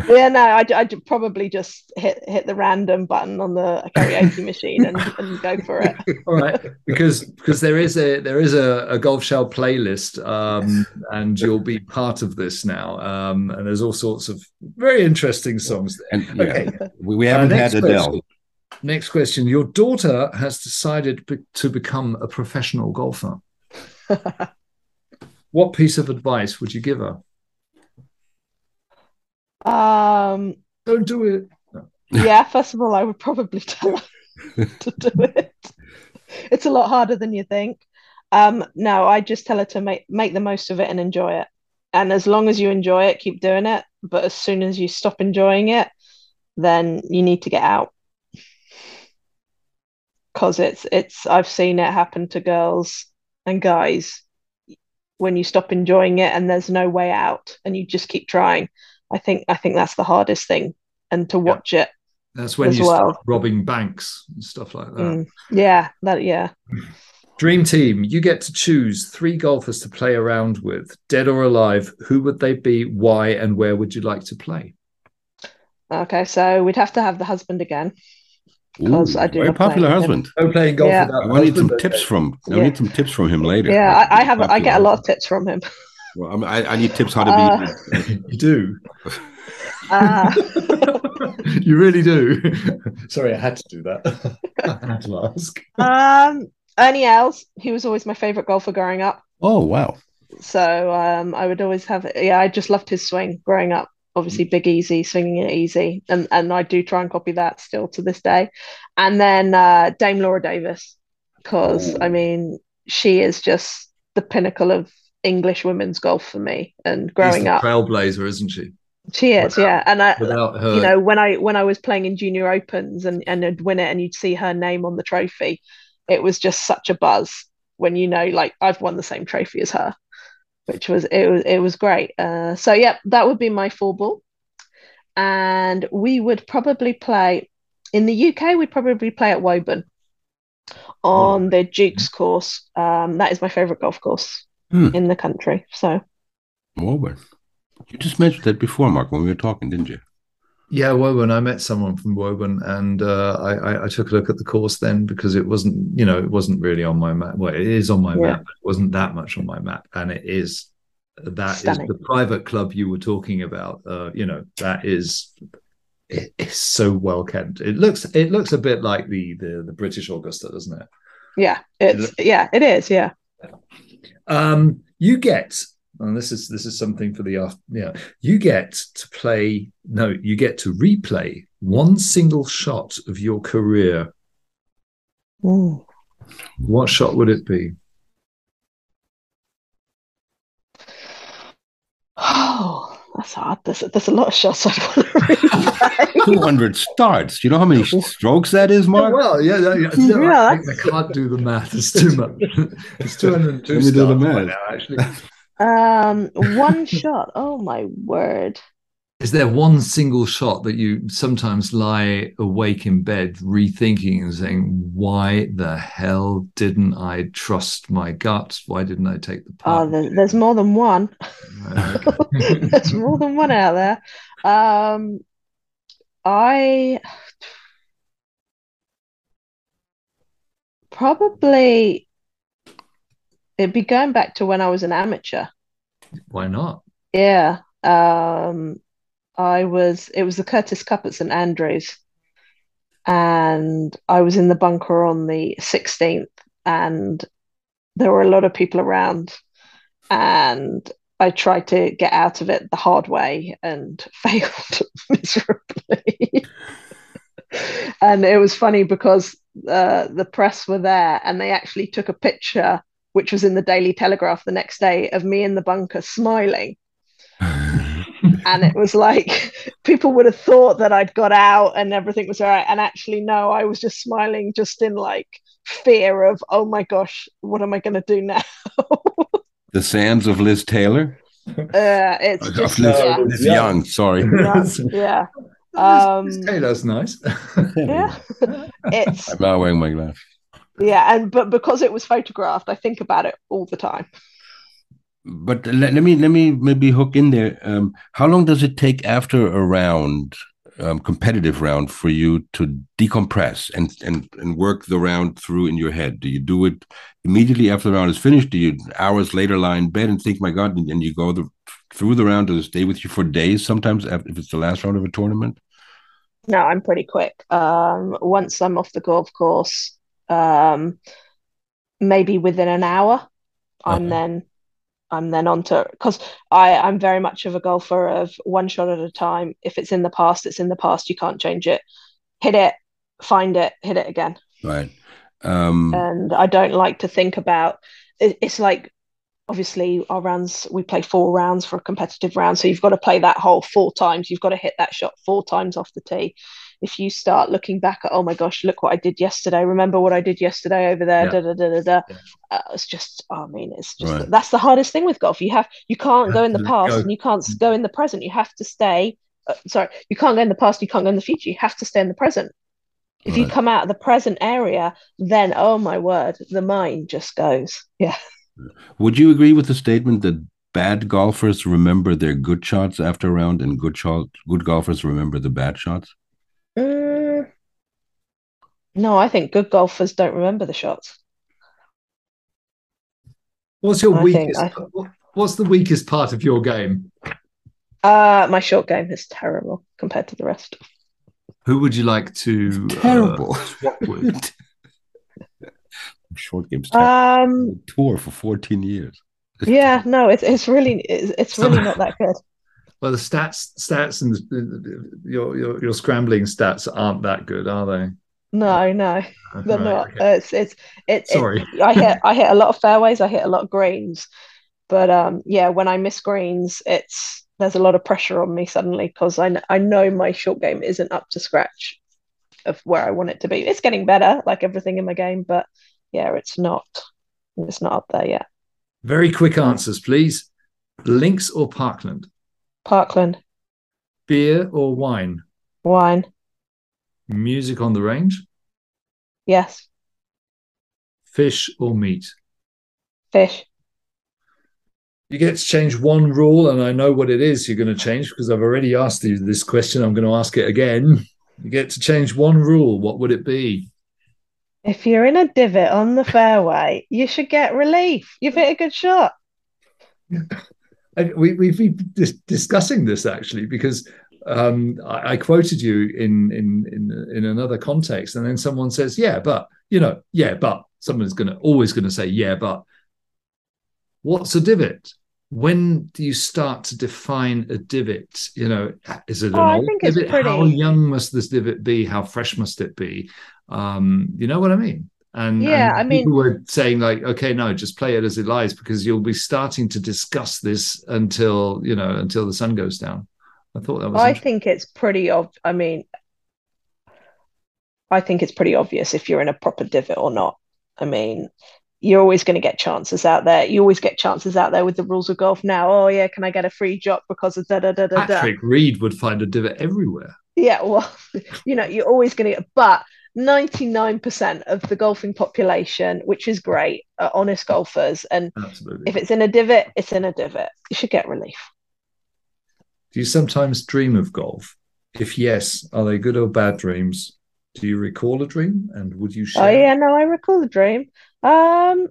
Yeah, no, I'd, I'd probably just hit hit the random button on the karaoke machine and, and go for it. All right, because because there is a there is a, a golf shell playlist, um, and you'll be part of this now. Um, and there's all sorts of very interesting songs. And yeah, Okay. we, we Uh, haven't next had Adele. question. Next question: Your daughter has decided be- to become a professional golfer. What piece of advice would you give her? Um, Don't do it. Yeah, first of all, I would probably tell her to do it. It's a lot harder than you think. Um, no, I just tell her to make make the most of it and enjoy it. And as long as you enjoy it, keep doing it. But as soon as you stop enjoying it, then you need to get out. Because it's it's I've seen it happen to girls and guys when you stop enjoying it and there's no way out and you just keep trying. I think I think that's the hardest thing. And to watch it That's when As you well. start robbing banks and stuff like that. Mm, yeah, that yeah. Dream team, you get to choose three golfers to play around with, dead or alive. Who would they be? Why and where would you like to play? Okay, so we'd have to have the husband again. Because Ooh, I do very popular with him. husband. No playing golf Yeah. I need some tips okay. from. I Yeah. need some tips from him later. Yeah, I, I have I get a lot of tips from him. Well, I, mean, I, I need tips how to Uh, be. You do. Uh, you really do. Sorry, I had to do that. I had to ask. um, Ernie Els, he was always my favorite golfer growing up. Oh wow! So um, I would always have yeah, I just loved his swing growing up. Obviously, big easy, swinging it easy, and and I do try and copy that still to this day. And then uh, Dame Laura Davies, because I mean, she is just the pinnacle of English women's golf for me. And She's growing the up, trailblazer, isn't she? She is, without- yeah. And I, you know, when I when I was playing in junior opens and and I'd win it, and you'd see her name on the trophy, it was just such a buzz when you know, like I've won the same trophy as her, which was it was it was great. Uh, so yeah, that would be my four ball, and we would probably play in the UK. We'd probably play at Woburn on the Duke's course. Um, that is my favorite golf course. Hmm. in the country. So Woburn. You just mentioned that before, Mark, when we were talking, didn't you? Yeah, Woburn. I met someone from Woburn, and uh, I, I, I took a look at the course then because it wasn't, you know, it wasn't really on my map. Well, it is on my Yeah. map. But it wasn't that much on my map, and it is. That is Stunning. the private club you were talking about. Uh, you know, that is. It is so well kept. It looks. It looks a bit like the the, the British Augusta, doesn't it? yeah, it's yeah, it is. Yeah. Um, you get, and this is this is something for the after. Yeah, you get to play. No, you get to replay one single shot of your career. Ooh. What shot would it be? Oh, that's hard. There's, there's a lot of shots I'd want to replay. 200 starts. Do you know how many strokes that is, Mark? well, yeah, yeah, yeah, Yeah, I, I can't do the math. It's too much. It's two hundred and two Let me do the starts by math. now. Actually, Um, one shot. Oh my word. is there one single shot that you sometimes lie awake in bed rethinking and saying, "Why the hell didn't I trust my gut? Why didn't I take the Oh, part?" there, there's more than one. Okay. There's more than one out there. Um, I probably it'd be going back to when I was an amateur. Why not? Yeah. Um, I was, it was the Curtis Cup at St Andrews, and I was in the bunker on the 16th, and there were a lot of people around, and I tried to get out of it the hard way and failed miserably. And it was funny because uh, the press were there and they actually took a picture, which was in the Daily Telegraph the next day, of me in the bunker smiling and it was like people would have thought that I'd got out and everything was all right. And actually, no, I was just smiling, just in like fear of, oh my gosh, what am I going to do now? the sands of Liz Taylor? uh, it's Of just, Liz, yeah, Liz Yeah. Young, sorry. yeah, yeah. Um, hey, that's nice. yeah. It's I'm not wearing my glasses. Yeah, and but because it was photographed, I think about it all the time. But let, let me let me maybe hook in there. Um, how long does it take after a round, um, competitive round, for you to decompress and, and and work the round through in your head? Do you do it immediately after the round is finished? Do you hours later lie in bed and think, "My God," and, and you go the, through the round? Does it stay with you for days? Sometimes, if it's the last round of a tournament. No, I'm pretty quick. Um, once I'm off the golf course, um, maybe within an hour, I'm Okay. then I'm then on to because I I'm very much of a golfer of one shot at a time. If it's in the past, it's in the past. You can't change it. Hit it, find it, hit it again. Right. Um, And I don't like to think about it, it's like obviously our rounds we play four rounds for a competitive round so you've got to play that hole four times you've got to hit that shot four times off the tee if you start looking back at oh my gosh look what i did yesterday remember what i did yesterday over there Yeah. da, da, da, da, da. Yeah. Uh, it's just i mean it's just Right. that's the hardest thing with golf you have you can't go in the past go. and you can't go in the present you have to stay uh, sorry you can't go in the past you can't go in the future you have to stay in the present if you come out of the present area then oh my word the mind just goes yeah would you agree with the statement that bad golfers remember their good shots after a round, and good shot good golfers remember the bad shots? Mm, no, I think good golfers don't remember the shots. What's your I think weakest? I- What's the weakest part of your game? Uh, my short game is terrible compared to the rest. Who would you like to uh, Terrible. swap? Short game's terrible. Um, tour for 14 years. yeah, no, it's it's really it's, it's really not that good. Well, the stats, stats, and the, your, your your scrambling stats aren't that good, are they? No, no, they're Right, not. okay. It's it's it, it- Sorry. I hit I hit a lot of fairways. I hit a lot of greens, but um, yeah, when I miss greens, it's there's a lot of pressure on me suddenly because I I know my short game isn't up to scratch of where I want it to be. It's getting better, like everything in my game, but yeah, it's not it's not up there yet. Very quick answers, please. Links or Parkland? Parkland, Beer or wine? wine, Music on the range? yes, Fish or meat? fish, You get to change one rule, and I know what it is you're going to change because I've already asked you this question. I'm going to ask it again. You get to change one rule. What would it be? If you're in a divot on the fairway, you should get relief. You've hit a good shot. And we, we've been dis- discussing this actually because um, I, I quoted you in, in in in another context, and then someone says, "Yeah, but you know, yeah, but." Someone's going to always going to say, "Yeah, but." What's a divot? When do you start to define a divot? You know, is it Oh, I old think it's divot? How young must this divot be? How fresh must it be? Um, you know what I mean? And, Yeah, and I mean- people were saying like, okay, no, just play it as it lies because you'll be starting to discuss this until you know until the sun goes down. I thought that was I think it's pretty ob I mean, I think it's pretty obvious if you're in a proper divot or not. I mean, you're always going to get chances out there. You always get chances out there with the rules of golf now. Oh yeah, can I get a free drop because of da da da da da? Patrick Reed would find a divot everywhere. Yeah, well, you know, you're always going to get, but 99% of the golfing population, which is great, are honest golfers. And Absolutely. if it's in a divot, it's in a divot. You should get relief. Do you sometimes dream of golf? If yes, are they good or bad dreams? Do you recall a dream and would you share? Oh yeah, no, I recall the dream. Um,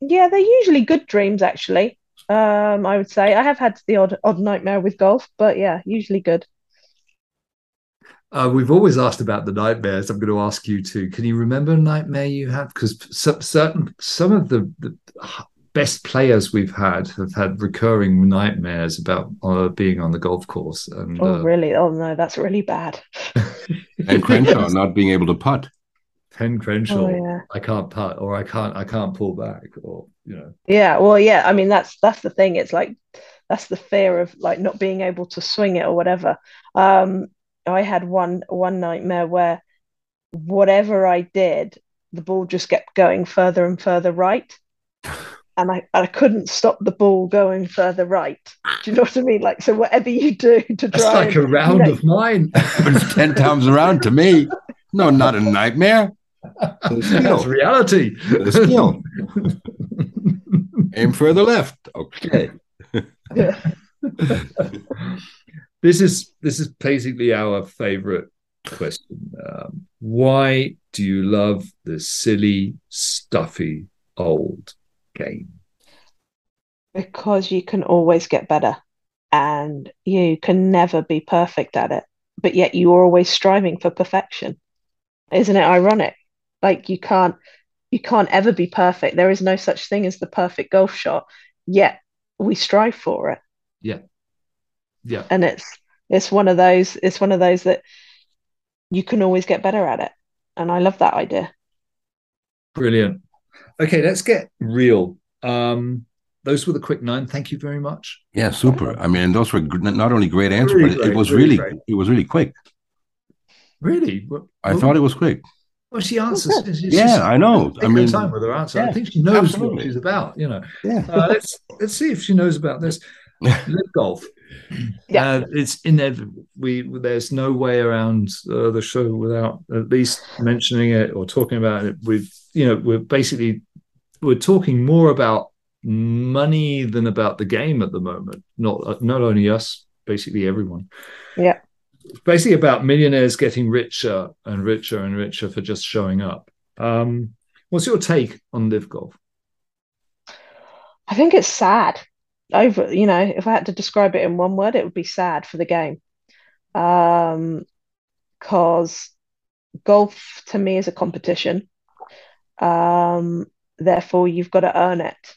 yeah, they're usually good dreams, actually. Um, I would say I have had the odd odd nightmare with golf, but yeah, usually good. Uh, we've always asked about the nightmares. I'm going to ask you too. Can you remember a nightmare you had? Because some, certain some of the, the best players we've had have had recurring nightmares about uh, being on the golf course. And Oh, uh, really? Oh no, that's really bad. And Crenshaw not being able to putt. Ben Crenshaw, Oh yeah. I can't putt, or I can't, I can't pull back, or you know, Yeah, well, yeah, I mean that's that's the thing. It's like that's the fear of like not being able to swing it or whatever. Um, I had one one nightmare where whatever I did, the ball just kept going further and further right. And I, I couldn't stop the ball going further right. Do you know what I mean? Like, so whatever you do to that's try like a round know- of mine. Happens 10 times around to me. No, not a nightmare. The That's skill. reality. The skill. Aim further left. Okay. Yeah. this is this is basically our favorite question. Um, why do you love the silly, stuffy old game? because you can always get better and you can never be perfect at it, but yet you are always striving for perfection. Isn't it ironic? Like you can't you can't ever be perfect. There is no such thing as the perfect golf shot, yet we strive for it. Yeah, And it's it's one of those it's one of those that you can always get better at it. And I love that idea. brilliant. Okay, let's get real. Um, those were the quick nine. Thank you very much. Yeah, super. I mean, those were not only great answers, Really but it, it was really really, it was really quick. Really, What- I what- thought it was quick. Well, she answers. good. it's- it's Yeah, I know. I her mean, time with her answer. I think she knows what she's about. You know. Yeah. Uh, let's let's see if she knows about this. LIV golf. Yeah. Uh, it's inevitable. We there's no way around uh, the show without at least mentioning it or talking about it. We've you know we're basically we're talking more about money than about the game at the moment. Not not only us, basically everyone. Yeah. It's basically about millionaires getting richer and richer and richer for just showing up. Um, what's your take on LIV golf? I think it's sad. Over, you know, if I had to describe it in one word, it would be sad for the game. Um, because golf to me is a competition. Um, therefore you've got to earn it.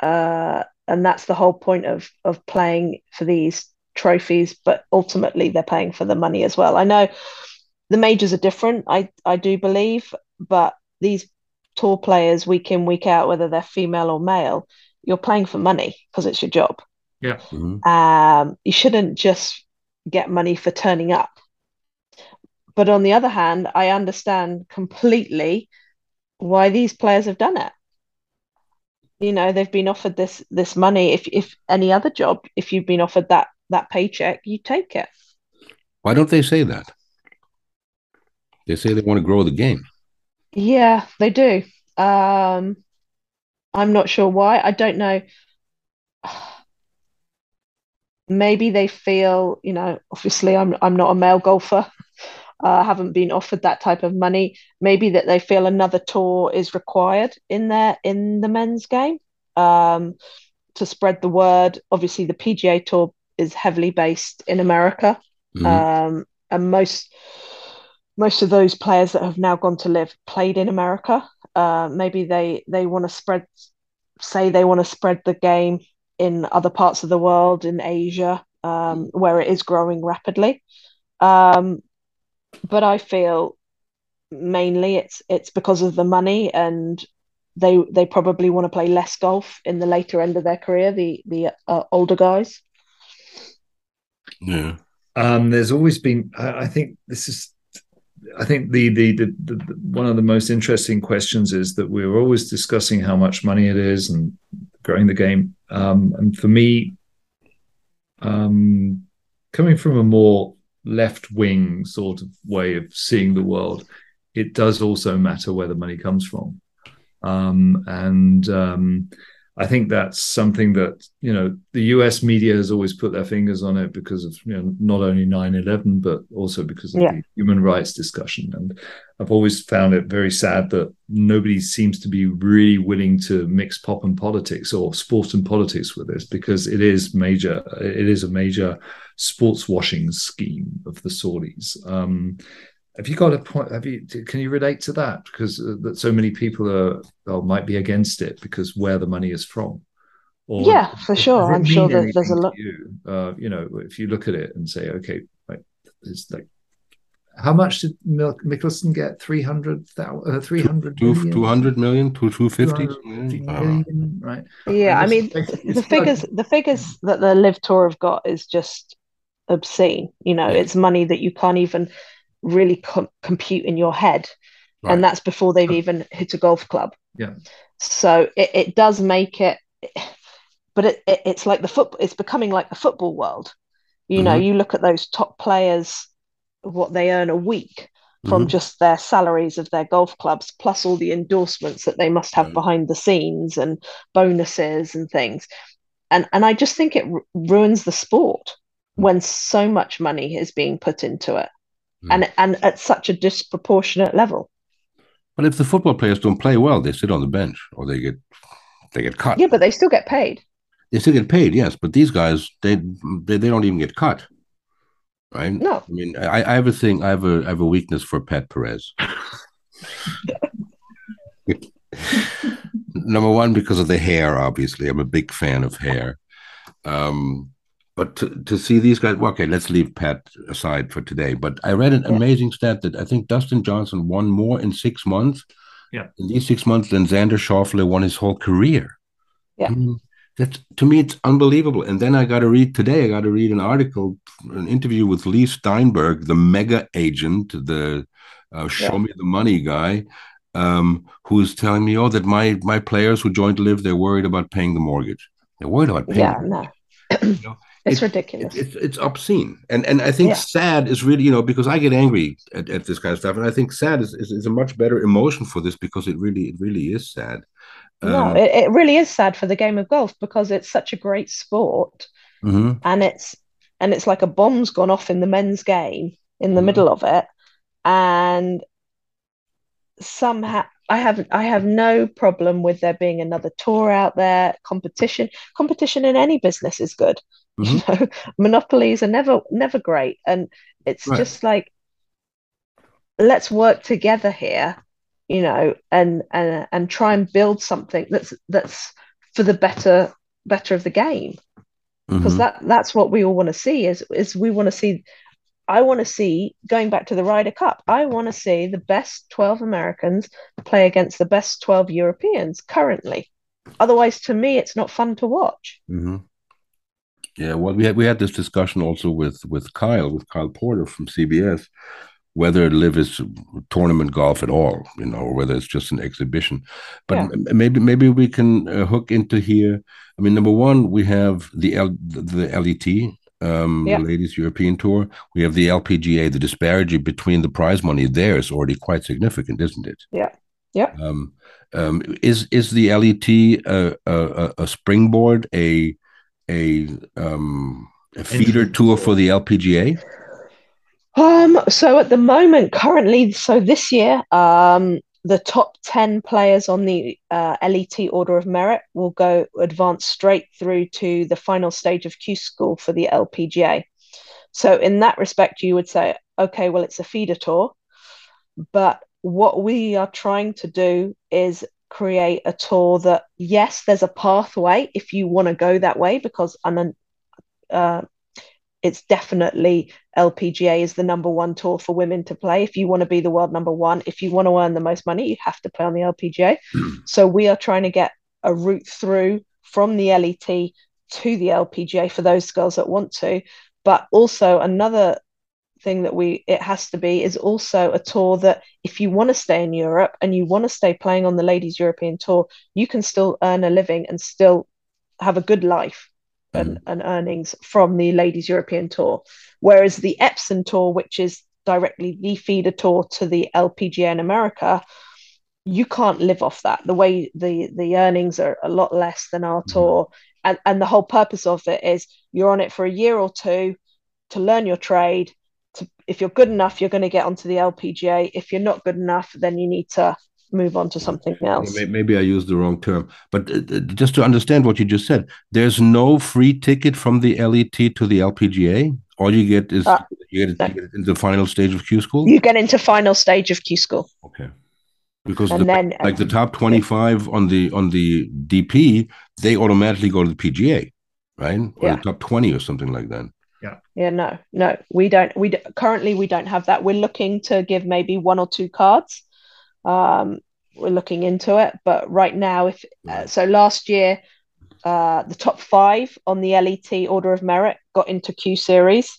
Uh, and that's the whole point of of playing for these trophies, but ultimately they're paying for the money as well. I know the majors are different, I I do believe, but these tour players week in, week out, whether they're female or male, you're playing for money because it's your job. Mhm. Um, you shouldn't just get money for turning up. But on the other hand, I understand completely why these players have done it. You know, they've been offered this this money. If if any other job, if you've been offered that that paycheck, you take it. Why don't they say that? They say they want to grow the game. Yeah, they do. Um, I'm not sure why. I don't know. Maybe they feel, you know, obviously I'm I'm not a male golfer. I uh, haven't been offered that type of money. Maybe that they feel another tour is required in there in the men's game um, to spread the word. Obviously, the PGA Tour is heavily based in America, mm-hmm. um, and most most of those players that have now gone to LIV played in America. Uh, maybe they they want to spread, say they want to spread the game in other parts of the world, in Asia, um, where it is growing rapidly. Um, but I feel mainly it's it's because of the money and they they probably want to play less golf in the later end of their career the the uh, older guys. Yeah. Um there's always been I, I think this is I think the, the, the the one of the most interesting questions is that we're always discussing how much money it is and growing the game. Um, and for me, um, coming from a more left wing sort of way of seeing the world, it does also matter where the money comes from. Um, and um, I think that's something that you know the U.S. media has always put their fingers on it because of you know not only 9/11 but also because of yeah. the human rights discussion. And I've always found it very sad that nobody seems to be really willing to mix pop and politics or sport and politics with this because it is major. It is a major sports washing scheme of the Saudis. Um, have you got a point? Have you? Can you relate to that? Because uh, that so many people are or might be against it because where the money is from. Or yeah, for sure. I'm sure that there's a lot. You? Uh, you know, if you look at it and say, okay, right, it's like, how much did Mil- Mickelson get? 300, uh, 300 two, million? 200 million to 250 million, right? Yeah, I mean, the figures, like, the figures that the LIV Tour have got is just obscene. You know, yeah. it's money that you can't even really com- compute in your head. Right. And that's before they've even hit a golf club. Yeah. So it, it does make it, but it, it, it's like the football, it's becoming like the football world. You mm-hmm. know, you look at those top players, what they earn a week from mm-hmm. just their salaries of their golf clubs, plus all the endorsements that they must have right. behind the scenes and bonuses and things. And, and I just think it r- ruins the sport when so much money is being put into it mm. and and at such a disproportionate level. But if the football players don't play well, they sit on the bench or they get they get cut. Yeah, but they still get paid. They still get paid, yes. But these guys, they they, they don't even get cut. Right? No. I mean, I, I have a thing. I have a I have a weakness for Pat Perez. Number one, because of the hair. Obviously, I'm a big fan of hair. Um, but to, to see these guys, well, okay, let's leave Pat aside for today. But I read an yeah. amazing stat that I think Dustin Johnson won more in six months. Yeah. In these six months than Xander Schauffele won his whole career. Yeah. I mean, that to me it's unbelievable. And then I got to read today. I got to read an article, an interview with Leigh Steinberg, the mega agent, the uh, show yeah. me the money guy, um, who's telling me, oh, that my my players who joined LIV, they're worried about paying the mortgage. They're worried about paying. Yeah, no. you know? It's, ridiculous. It, it's obscene, and and I think yeah. sad is really you know because I get angry at, at this kind of stuff, and I think sad is, is, is a much better emotion for this because it really it really is sad. Um, no, it, it really is sad for the game of golf because it's such a great sport, mm-hmm. and it's and it's like a bomb's gone off in the men's game in the mm-hmm. middle of it, and somehow I have I have no problem with there being another tour out there. Competition, competition in any business is good. Mm-hmm. You know, monopolies are never never great, and it's right. just like let's work together here, you know, and and and try and build something that's that's for the better better of the game because mm-hmm. that that's what we all want to see is is we want to see I want to see going back to the Ryder Cup. I want to see the best 12 Americans play against the best 12 Europeans currently. Otherwise, to me, it's not fun to watch. Mm-hmm. Yeah, well, we had we had this discussion also with with Kyle, with Kyle Porter from CBS, whether LIV is tournament golf at all, you know, or whether it's just an exhibition. But yeah. maybe maybe we can uh, hook into here. I mean, number one, we have the L, the LET, um, yeah. the ladies European Tour. We have the LPGA. The disparity between the prize money there is already quite significant, isn't it? Yeah, Yeah. Um, um, is is the LET a, a, a springboard, a a um, a feeder tour for the LPGA? Um, so at the moment, currently, so this year, um, the top 10 players on the uh, LET Order of Merit will go advance straight through to the final stage of Q School for the LPGA. So, in that respect, you would say, okay, well, it's a feeder tour. But what we are trying to do is create a tour that, yes, there's a pathway if you want to go that way, because uh, it's definitely LPGA is the number one tour for women to play. If you want to be the world number one, if you want to earn the most money, you have to play on the LPGA. so we are trying to get a route through from the LET to the LPGA for those girls that want to. But also another thing that we it has to be is also a tour that if you want to stay in Europe and you want to stay playing on the ladies European tour, you can still earn a living and still have a good life and, and earnings from the Ladies European Tour. Whereas the Epson Tour, which is directly the feeder tour to the LPGA in America, you can't live off that. The way the the earnings are a lot less than our mm-hmm. tour, and and the whole purpose of it is you're on it for a year or two to learn your trade. If you're good enough, you're going to get onto the LPGA. If you're not good enough, then you need to move on to something else. Maybe I used the wrong term, but uh, uh, just to understand what you just said, there's no free ticket from the LET to the LPGA. All you get is uh, you, get, no. you, get, into the final stage of Q school. You get into final stage of Q school. Okay. Because the, then, like the top twenty five on the on the DP, they automatically go to the PGA, right? Or yeah. the top twenty or something like that. Yeah. Yeah. No. No. We don't. We currently we don't have that. We're looking to give maybe one or two cards um, we're looking into it, but right now, if uh, so, last year uh, the top five on the LET Order of Merit got into Q Series.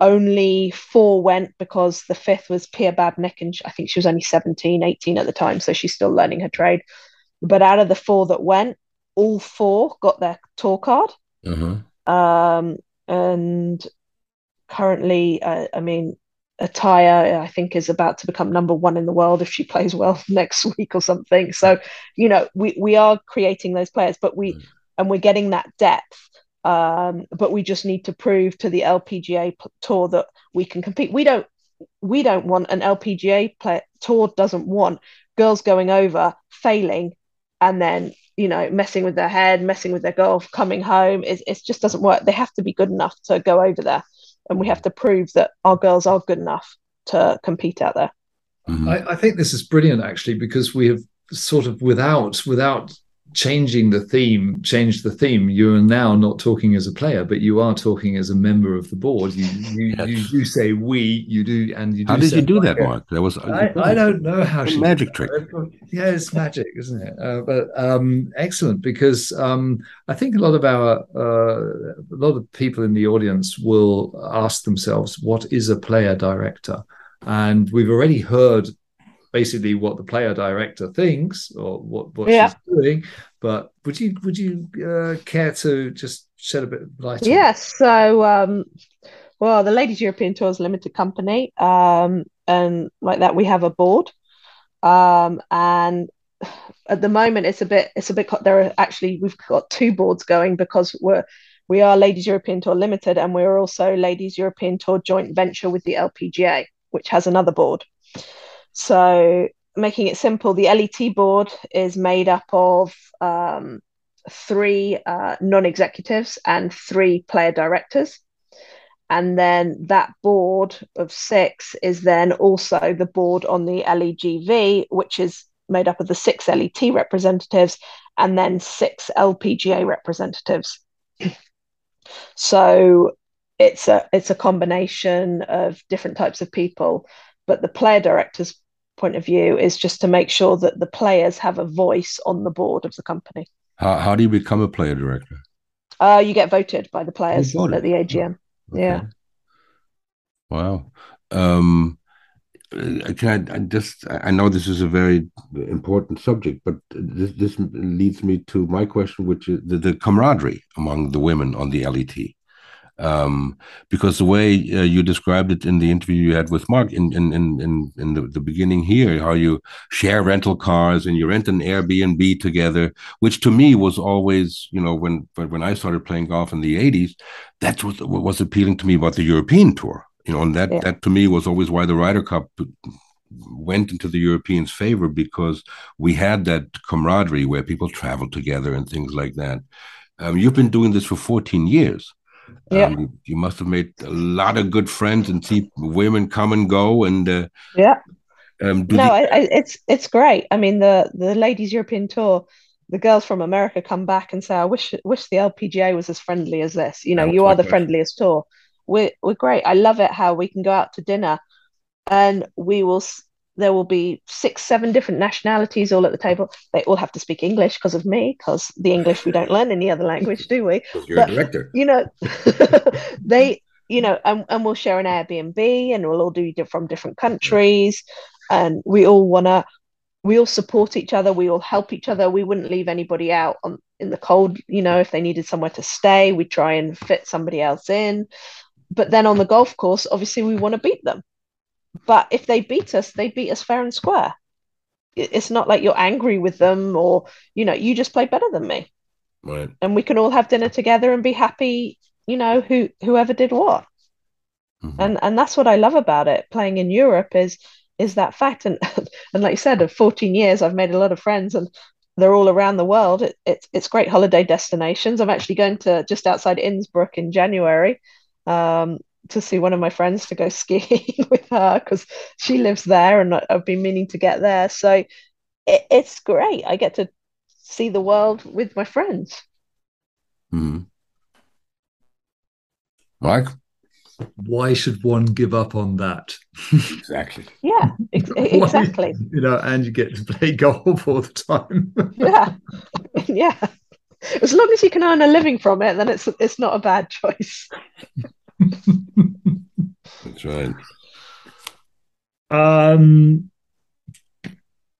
Only four went because the fifth was Pia Babnik, and I think she was only 17, 18 at the time, so she's still learning her trade. But out of the four that went, all four got their tour card. Uh-huh. Um, and currently, uh, I mean, Atthaya, I think, is about to become number one in the world if she plays well next week or something. So, you know, we, we are creating those players, but we, mm. and we're getting that depth. Um, but we just need to prove to the LPGA tour that we can compete. We don't, we don't want an LPGA play, tour doesn't want girls going over, failing, and then you know messing with their head, messing with their golf, coming home. It, it just doesn't work. They have to be good enough to go over there and we have to prove that our girls are good enough to compete out there. Mm-hmm. I, I, think this is brilliant actually because we have sort of without without changing the theme, change the theme. You are now not talking as a player, but you are talking as a member of the board. You you, yes. you do say we, you do, and you do. How did you do that, Mark? there was I, I don't know how she magic trick. Yeah, it's magic, isn't it? Uh, but um, excellent because um, I think a lot of our uh, a lot of people in the audience will ask themselves, "What is a player director?" And we've already heard basically what the player director thinks or what, what yeah. she's doing. But would you would you uh, care to just shed a bit of light? Yes. So, um, well, the Ladies European Tours Limited Company, um, and like that, we have a board, um, and at the moment it's a bit it's a bit there are actually we've got two boards going because we're we are Ladies European Tour Limited and we're also Ladies European Tour joint venture with the LPGA, which has another board. So, making it simple, the LET board is made up of um, three uh, non executives and three player directors. And then that board of six is then also the board on the LEGV, which is made up of the six LET representatives and then six LPGA representatives. so it's a it's a combination of different types of people, but the player directors point of view is just to make sure that the players have a voice on the board of the company. How, how do you become a player director? Uh, you get voted by the players at the AGM. Okay. Yeah. Wow. Um, uh, can I, I, just I know this is a very important subject, but this this leads me to my question, which is the, the camaraderie among the women on the LET. Um, because the way uh, you described it in the interview you had with Mark in in in in, the, the beginning here, how you share rental cars and you rent an Airbnb together, which to me was always, you know, when when I started playing golf in the '80s, that's what, what was appealing to me about the European tour. You know, and that yeah. that to me was always why the Ryder Cup went into the Europeans' favor because we had that camaraderie where people traveled together and things like that. Um, you've been doing this for 14 years. Yeah. Um, you must have made a lot of good friends and see women come and go. And uh, yeah, um, no, I, I, it's it's great. I mean, the the ladies European tour, the girls from America come back and say, "I wish wish the LPGA was as friendly as this." You know, you are the friendliest tour. We're we're great. I love it how we can go out to dinner, and we will there will be six, seven different nationalities all at the table. They all have to speak English because of me, because the English we don't learn any other language, do we? You're but, a director. You know, they, you know, and, and we'll share an Airbnb and we'll all do from different countries. And we all want to, we all support each other. We all help each other. We wouldn't leave anybody out on, in the cold. You know, if they needed somewhere to stay, we try and fit somebody else in. But then on the golf course, obviously, we want to beat them but if they beat us, they beat us fair and square. It's not like you're angry with them or, you know, you just play better than me. Right. And we can all have dinner together and be happy, you know, who whoever did what. Mm-hmm. And and that's what I love about it. Playing in Europe is is that fact. And and like you said, of 14 years, I've made a lot of friends and they're all around the world. It, it's it's great holiday destinations. I'm actually going to just outside Innsbruck in January. Um, to see one of my friends to go skiing with her because she lives there and I've been meaning to get there. So it, it's great. I get to see the world with my friends. Hmm. Mike? Why should one give up on that? Exactly. yeah, ex- exactly. Why, you know, and you get to play golf all the time. yeah, yeah. As long as you can earn a living from it, then it's it's not a bad choice. That's right. Um,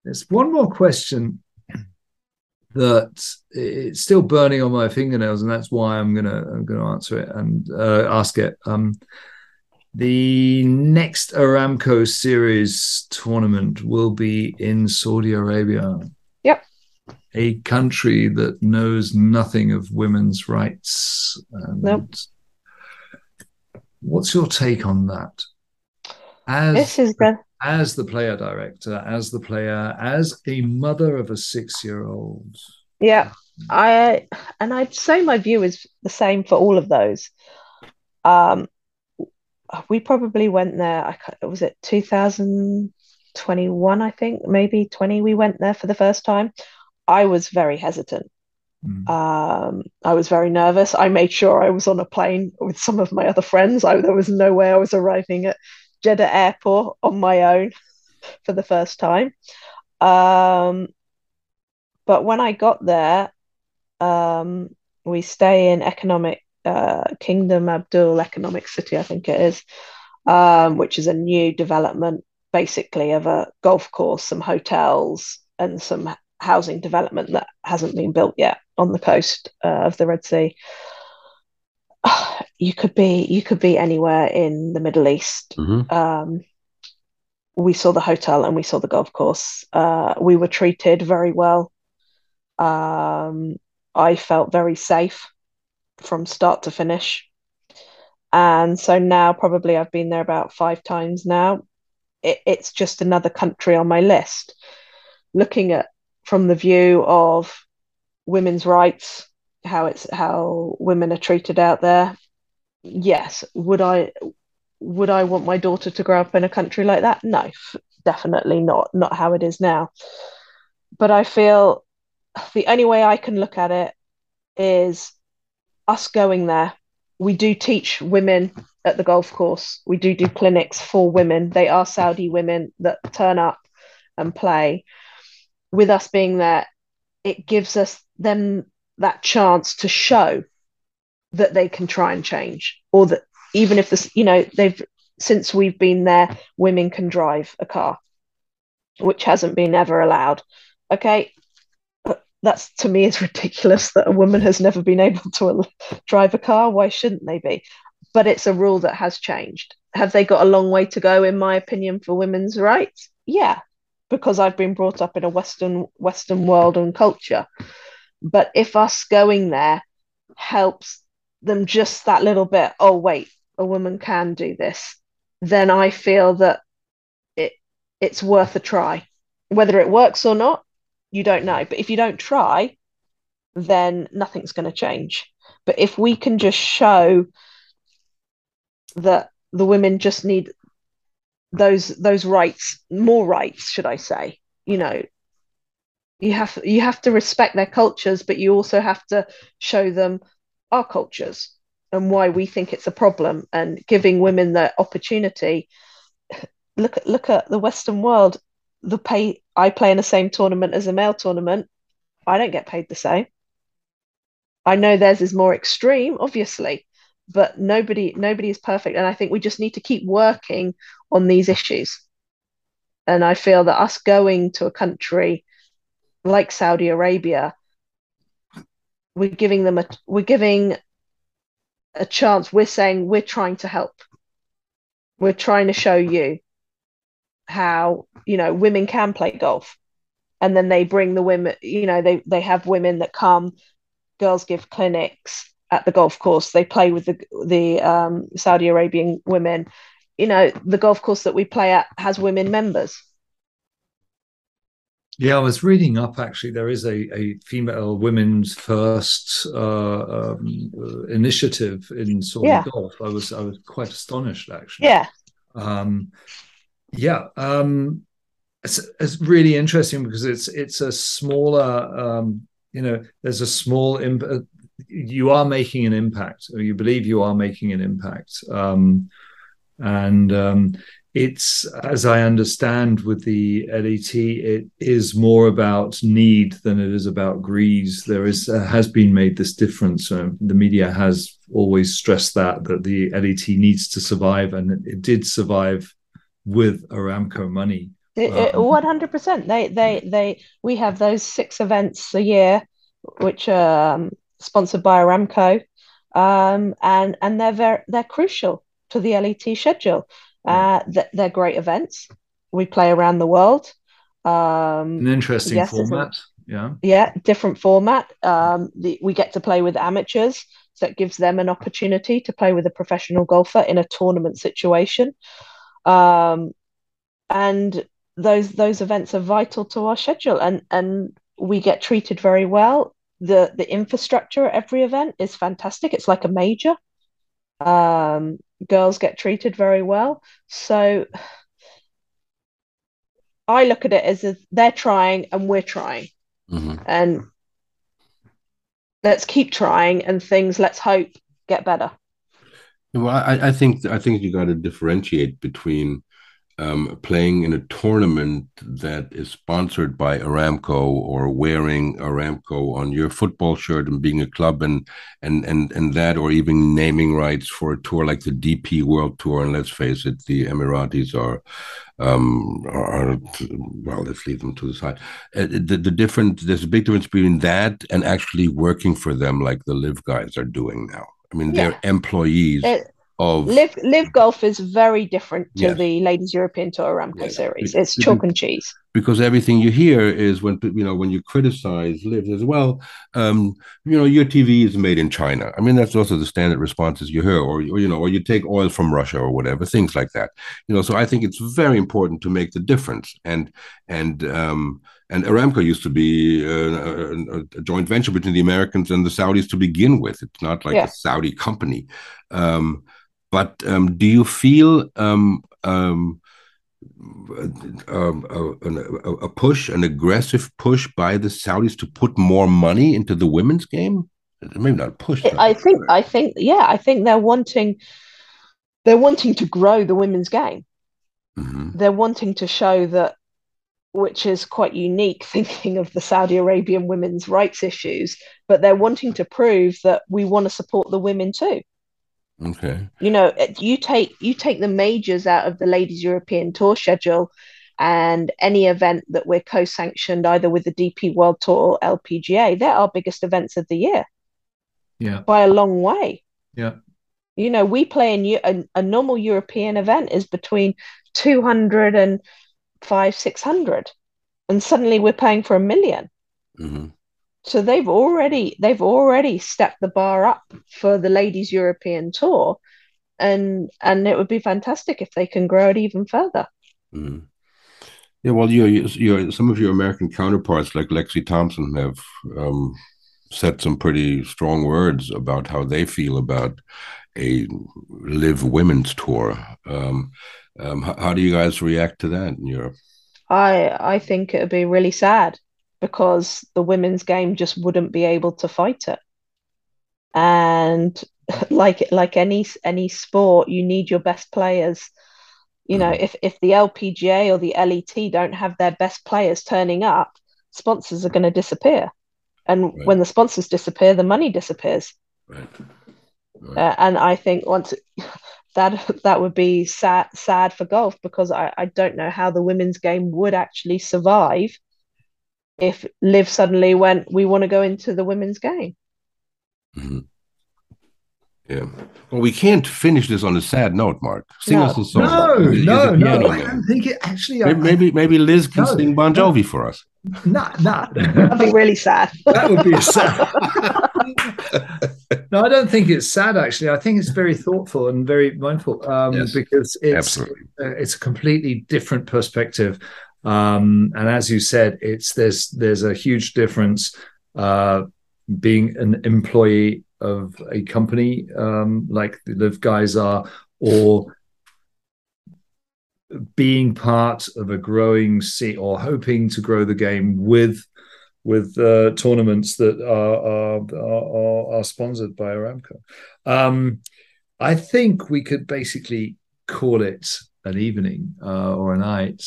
there's one more question that it's still burning on my fingernails, and that's why I'm gonna I'm gonna answer it and uh, ask it. Um, the next Aramco Series tournament will be in Saudi Arabia. Yep. A country that knows nothing of women's rights. And nope. What's your take on that? As this is the as the player director, as the player, as a mother of a six-year-old. Yeah, I and I'd say my view is the same for all of those. Um, we probably went there. I was it 2021, I think, maybe 20. We went there for the first time. I was very hesitant Mm. Um, I was very nervous. I made sure I was on a plane with some of my other friends. I, there was no way I was arriving at Jeddah Airport on my own for the first time. Um, but when I got there, um, we stay in Economic uh, King Abdullah Economic City, I think it is, um, which is a new development basically of a golf course, some hotels, and some housing development that hasn't been built yet on the coast uh, of the Red Sea. You could be you could be anywhere in the Middle East. Mm-hmm. Um, we saw the hotel and we saw the golf course. Uh, we were treated very well. Um, I felt very safe from start to finish. And so now, probably, I've been there about five times now. It, it's just another country on my list. Looking at from the view of women's rights, how it's how women are treated out there. Yes, would I would I want my daughter to grow up in a country like that? No, definitely not. Not how it is now. But I feel the only way I can look at it is us going there. We do teach women at the golf course. We do do clinics for women. They are Saudi women that turn up and play with us being there, it gives us them that chance to show that they can try and change, or that even if this, you know, they've since we've been there, women can drive a car, which hasn't been ever allowed. Okay, that's to me is ridiculous that a woman has never been able to drive a car. Why shouldn't they be? but it's a rule that has changed. Have they got a long way to go, in my opinion, for women's rights? Yeah, because I've been brought up in a Western Western world and culture. But if us going there helps them just that little bit, oh wait, a woman can do this, then I feel that it it's worth a try. Whether it works or not, you don't know. But if you don't try, then nothing's going to change. But if we can just show that the women just need those those rights, more rights, should I say? You know, you have you have to respect their cultures, but you also have to show them our cultures and why we think it's a problem and giving women the opportunity. Look at look at the western world. The pay i play in the same tournament as a male tournament. I don't get paid the same. I know theirs is more extreme obviously but nobody nobody is perfect. And i think we just need to keep working on these issues. And i feel that us going to a country like saudi arabia we're giving them a we're giving a chance. We're saying we're trying to help. We're trying to show you how you know women can play golf. And then they bring the women you know they they have women that come girls give clinics at the golf course they play with the the um, saudi arabian women you know the golf course that we play at has women members yeah, I was reading up actually. There is a, a female women's first uh, um, uh, initiative in Saudi yeah. golf. I was I was quite astonished actually. Yeah. Um, yeah. Um, it's, it's really interesting because it's it's a smaller. Um, you know, there's a small imp- You are making an impact, or you believe you are making an impact. Um, and um, it's as i understand with the LET it is more about need than it is about greed there is uh, has been made this difference uh, the media has always stressed that that the LET needs to survive and it did survive with aramco money one hundred percent. They, they, they. We have those six events a year, which are um, sponsored by Aramco, um, and and they're very they're crucial to the LET schedule. Uh, th- they're great events. We play around the world. Um, An interesting yes, format. Yeah. Yeah, different format. Um, the, we get to play with amateurs, so it gives them an opportunity to play with a professional golfer in a tournament situation. Um, and those those events are vital to our schedule, and and we get treated very well. The The infrastructure at every event is fantastic. It's like a major. Um, girls get treated very well. So I look at it as if they're trying and we're trying. Mm-hmm. And let's keep trying and things, let's hope, get better. Well, I, I think I think you got to differentiate between um, playing in a tournament that is sponsored by Aramco or wearing Aramco on your football shirt and being a club and and and and that or even naming rights for a tour like the DP World Tour. And let's face it the Emiratis are um are, well let's leave them to the side. Uh, the, the different there's a big difference between that and actually working for them like the LIV guys are doing now. I mean yeah. they're employees it, of LIV LIV golf is very different to yes. the ladies European Tour Aramco yes. series. It's chalk and cheese. Because everything you hear is when you know when you criticize LIV as well, um, you know your TV is made in China. I mean that's also the standard responses you hear, or, or you know, or you take oil from Russia or whatever, things like that. You know, so I think it's very important to make the difference and and um, and Aramco used to be uh, a, a, joint venture between the Americans and the Saudis to begin with. It's not like a Saudi company. Um, but um, do you feel um, um, um a, a, push, an aggressive push by the Saudis to put more money into the women's game? Maybe not push. I think. I think. Yeah, I think they're wanting. They're wanting to grow the women's game. Mm-hmm. They're wanting to show that, which is quite unique, thinking of the Saudi Arabian women's rights issues. But they're wanting to prove that we want to support the women too. Okay. You know, you take you take the majors out of the ladies European Tour schedule, and any event that we're co-sanctioned either with the DP World Tour or LPGA, they're our biggest events of the year. Yeah. By a long way. Yeah. You know, we play in a, a normal European event is between 200 and five, 600. And suddenly we're paying for a 1000000 Mm-hmm. So they've already they've already stepped the bar up for the ladies European tour and and it would be fantastic if they can grow it even further. Mm-hmm. Yeah, well, you you some of your American counterparts like Lexi Thompson have um, said some pretty strong words about how they feel about a LIV women's tour. Um, um, how, how, do you guys react to that in Europe? I I think it would be really sad because the women's game just wouldn't be able to fight it. And like like any any sport, you need your best players. You know, mm. if if the LPGA or the LET don't have their best players turning up, sponsors are going to disappear, and right. when the sponsors disappear, the money disappears. Right. Right. Uh, and I think once that that would be sad sad for golf because I, I don't know how the women's game would actually survive if LIV suddenly went we want to go into the women's game mm-hmm. yeah well we can't finish this on a sad note mark sing no. us a song no no no i don't think it actually maybe maybe, maybe liz can no, sing bon jovi no. for us no no that'd be really sad that would be sad no, I don't think it's sad. Actually, I think it's very thoughtful and very mindful um, yes, because it's uh, it's a completely different perspective. Um, and as you said, it's there's there's a huge difference uh, being an employee of a company um, like the LIV guys are, or being part of a growing sea or hoping to grow the game with with uh, tournaments that are are, are, are sponsored by Aramco. Um, I think we could basically call it an evening uh, or a night.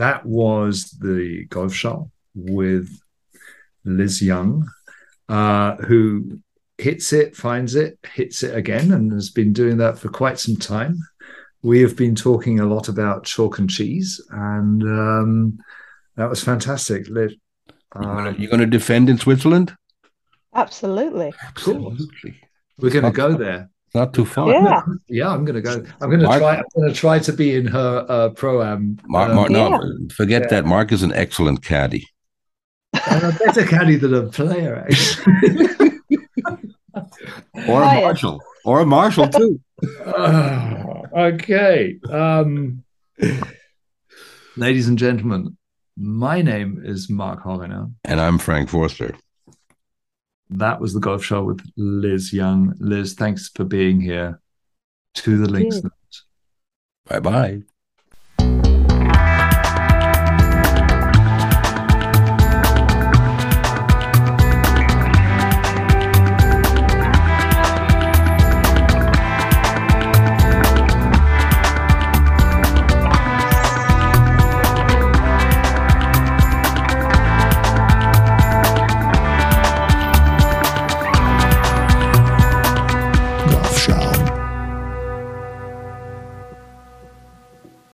That was the golf show with Liz Young, uh, who hits it, finds it, hits it again, and has been doing that for quite some time. We have been talking a lot about chalk and cheese, and um, that was fantastic. Liz, um, you're going to defend in Switzerland? Absolutely. Absolutely. We're going to go there. Not too far. Yeah. Yeah, I'm going to go. I'm going to try. I'm going to try to be in her uh, pro am. Mark, Mark, no, yeah. forget yeah. that. Mark is an excellent caddy. And a better caddy than a player, actually. or a marshal, or a marshal too. Uh, okay, um, ladies and gentlemen, my name is Mark Horner. And I'm Frank Forster. That was the golf show with Liz Young. Liz, thanks for being here. To the links. Bye bye.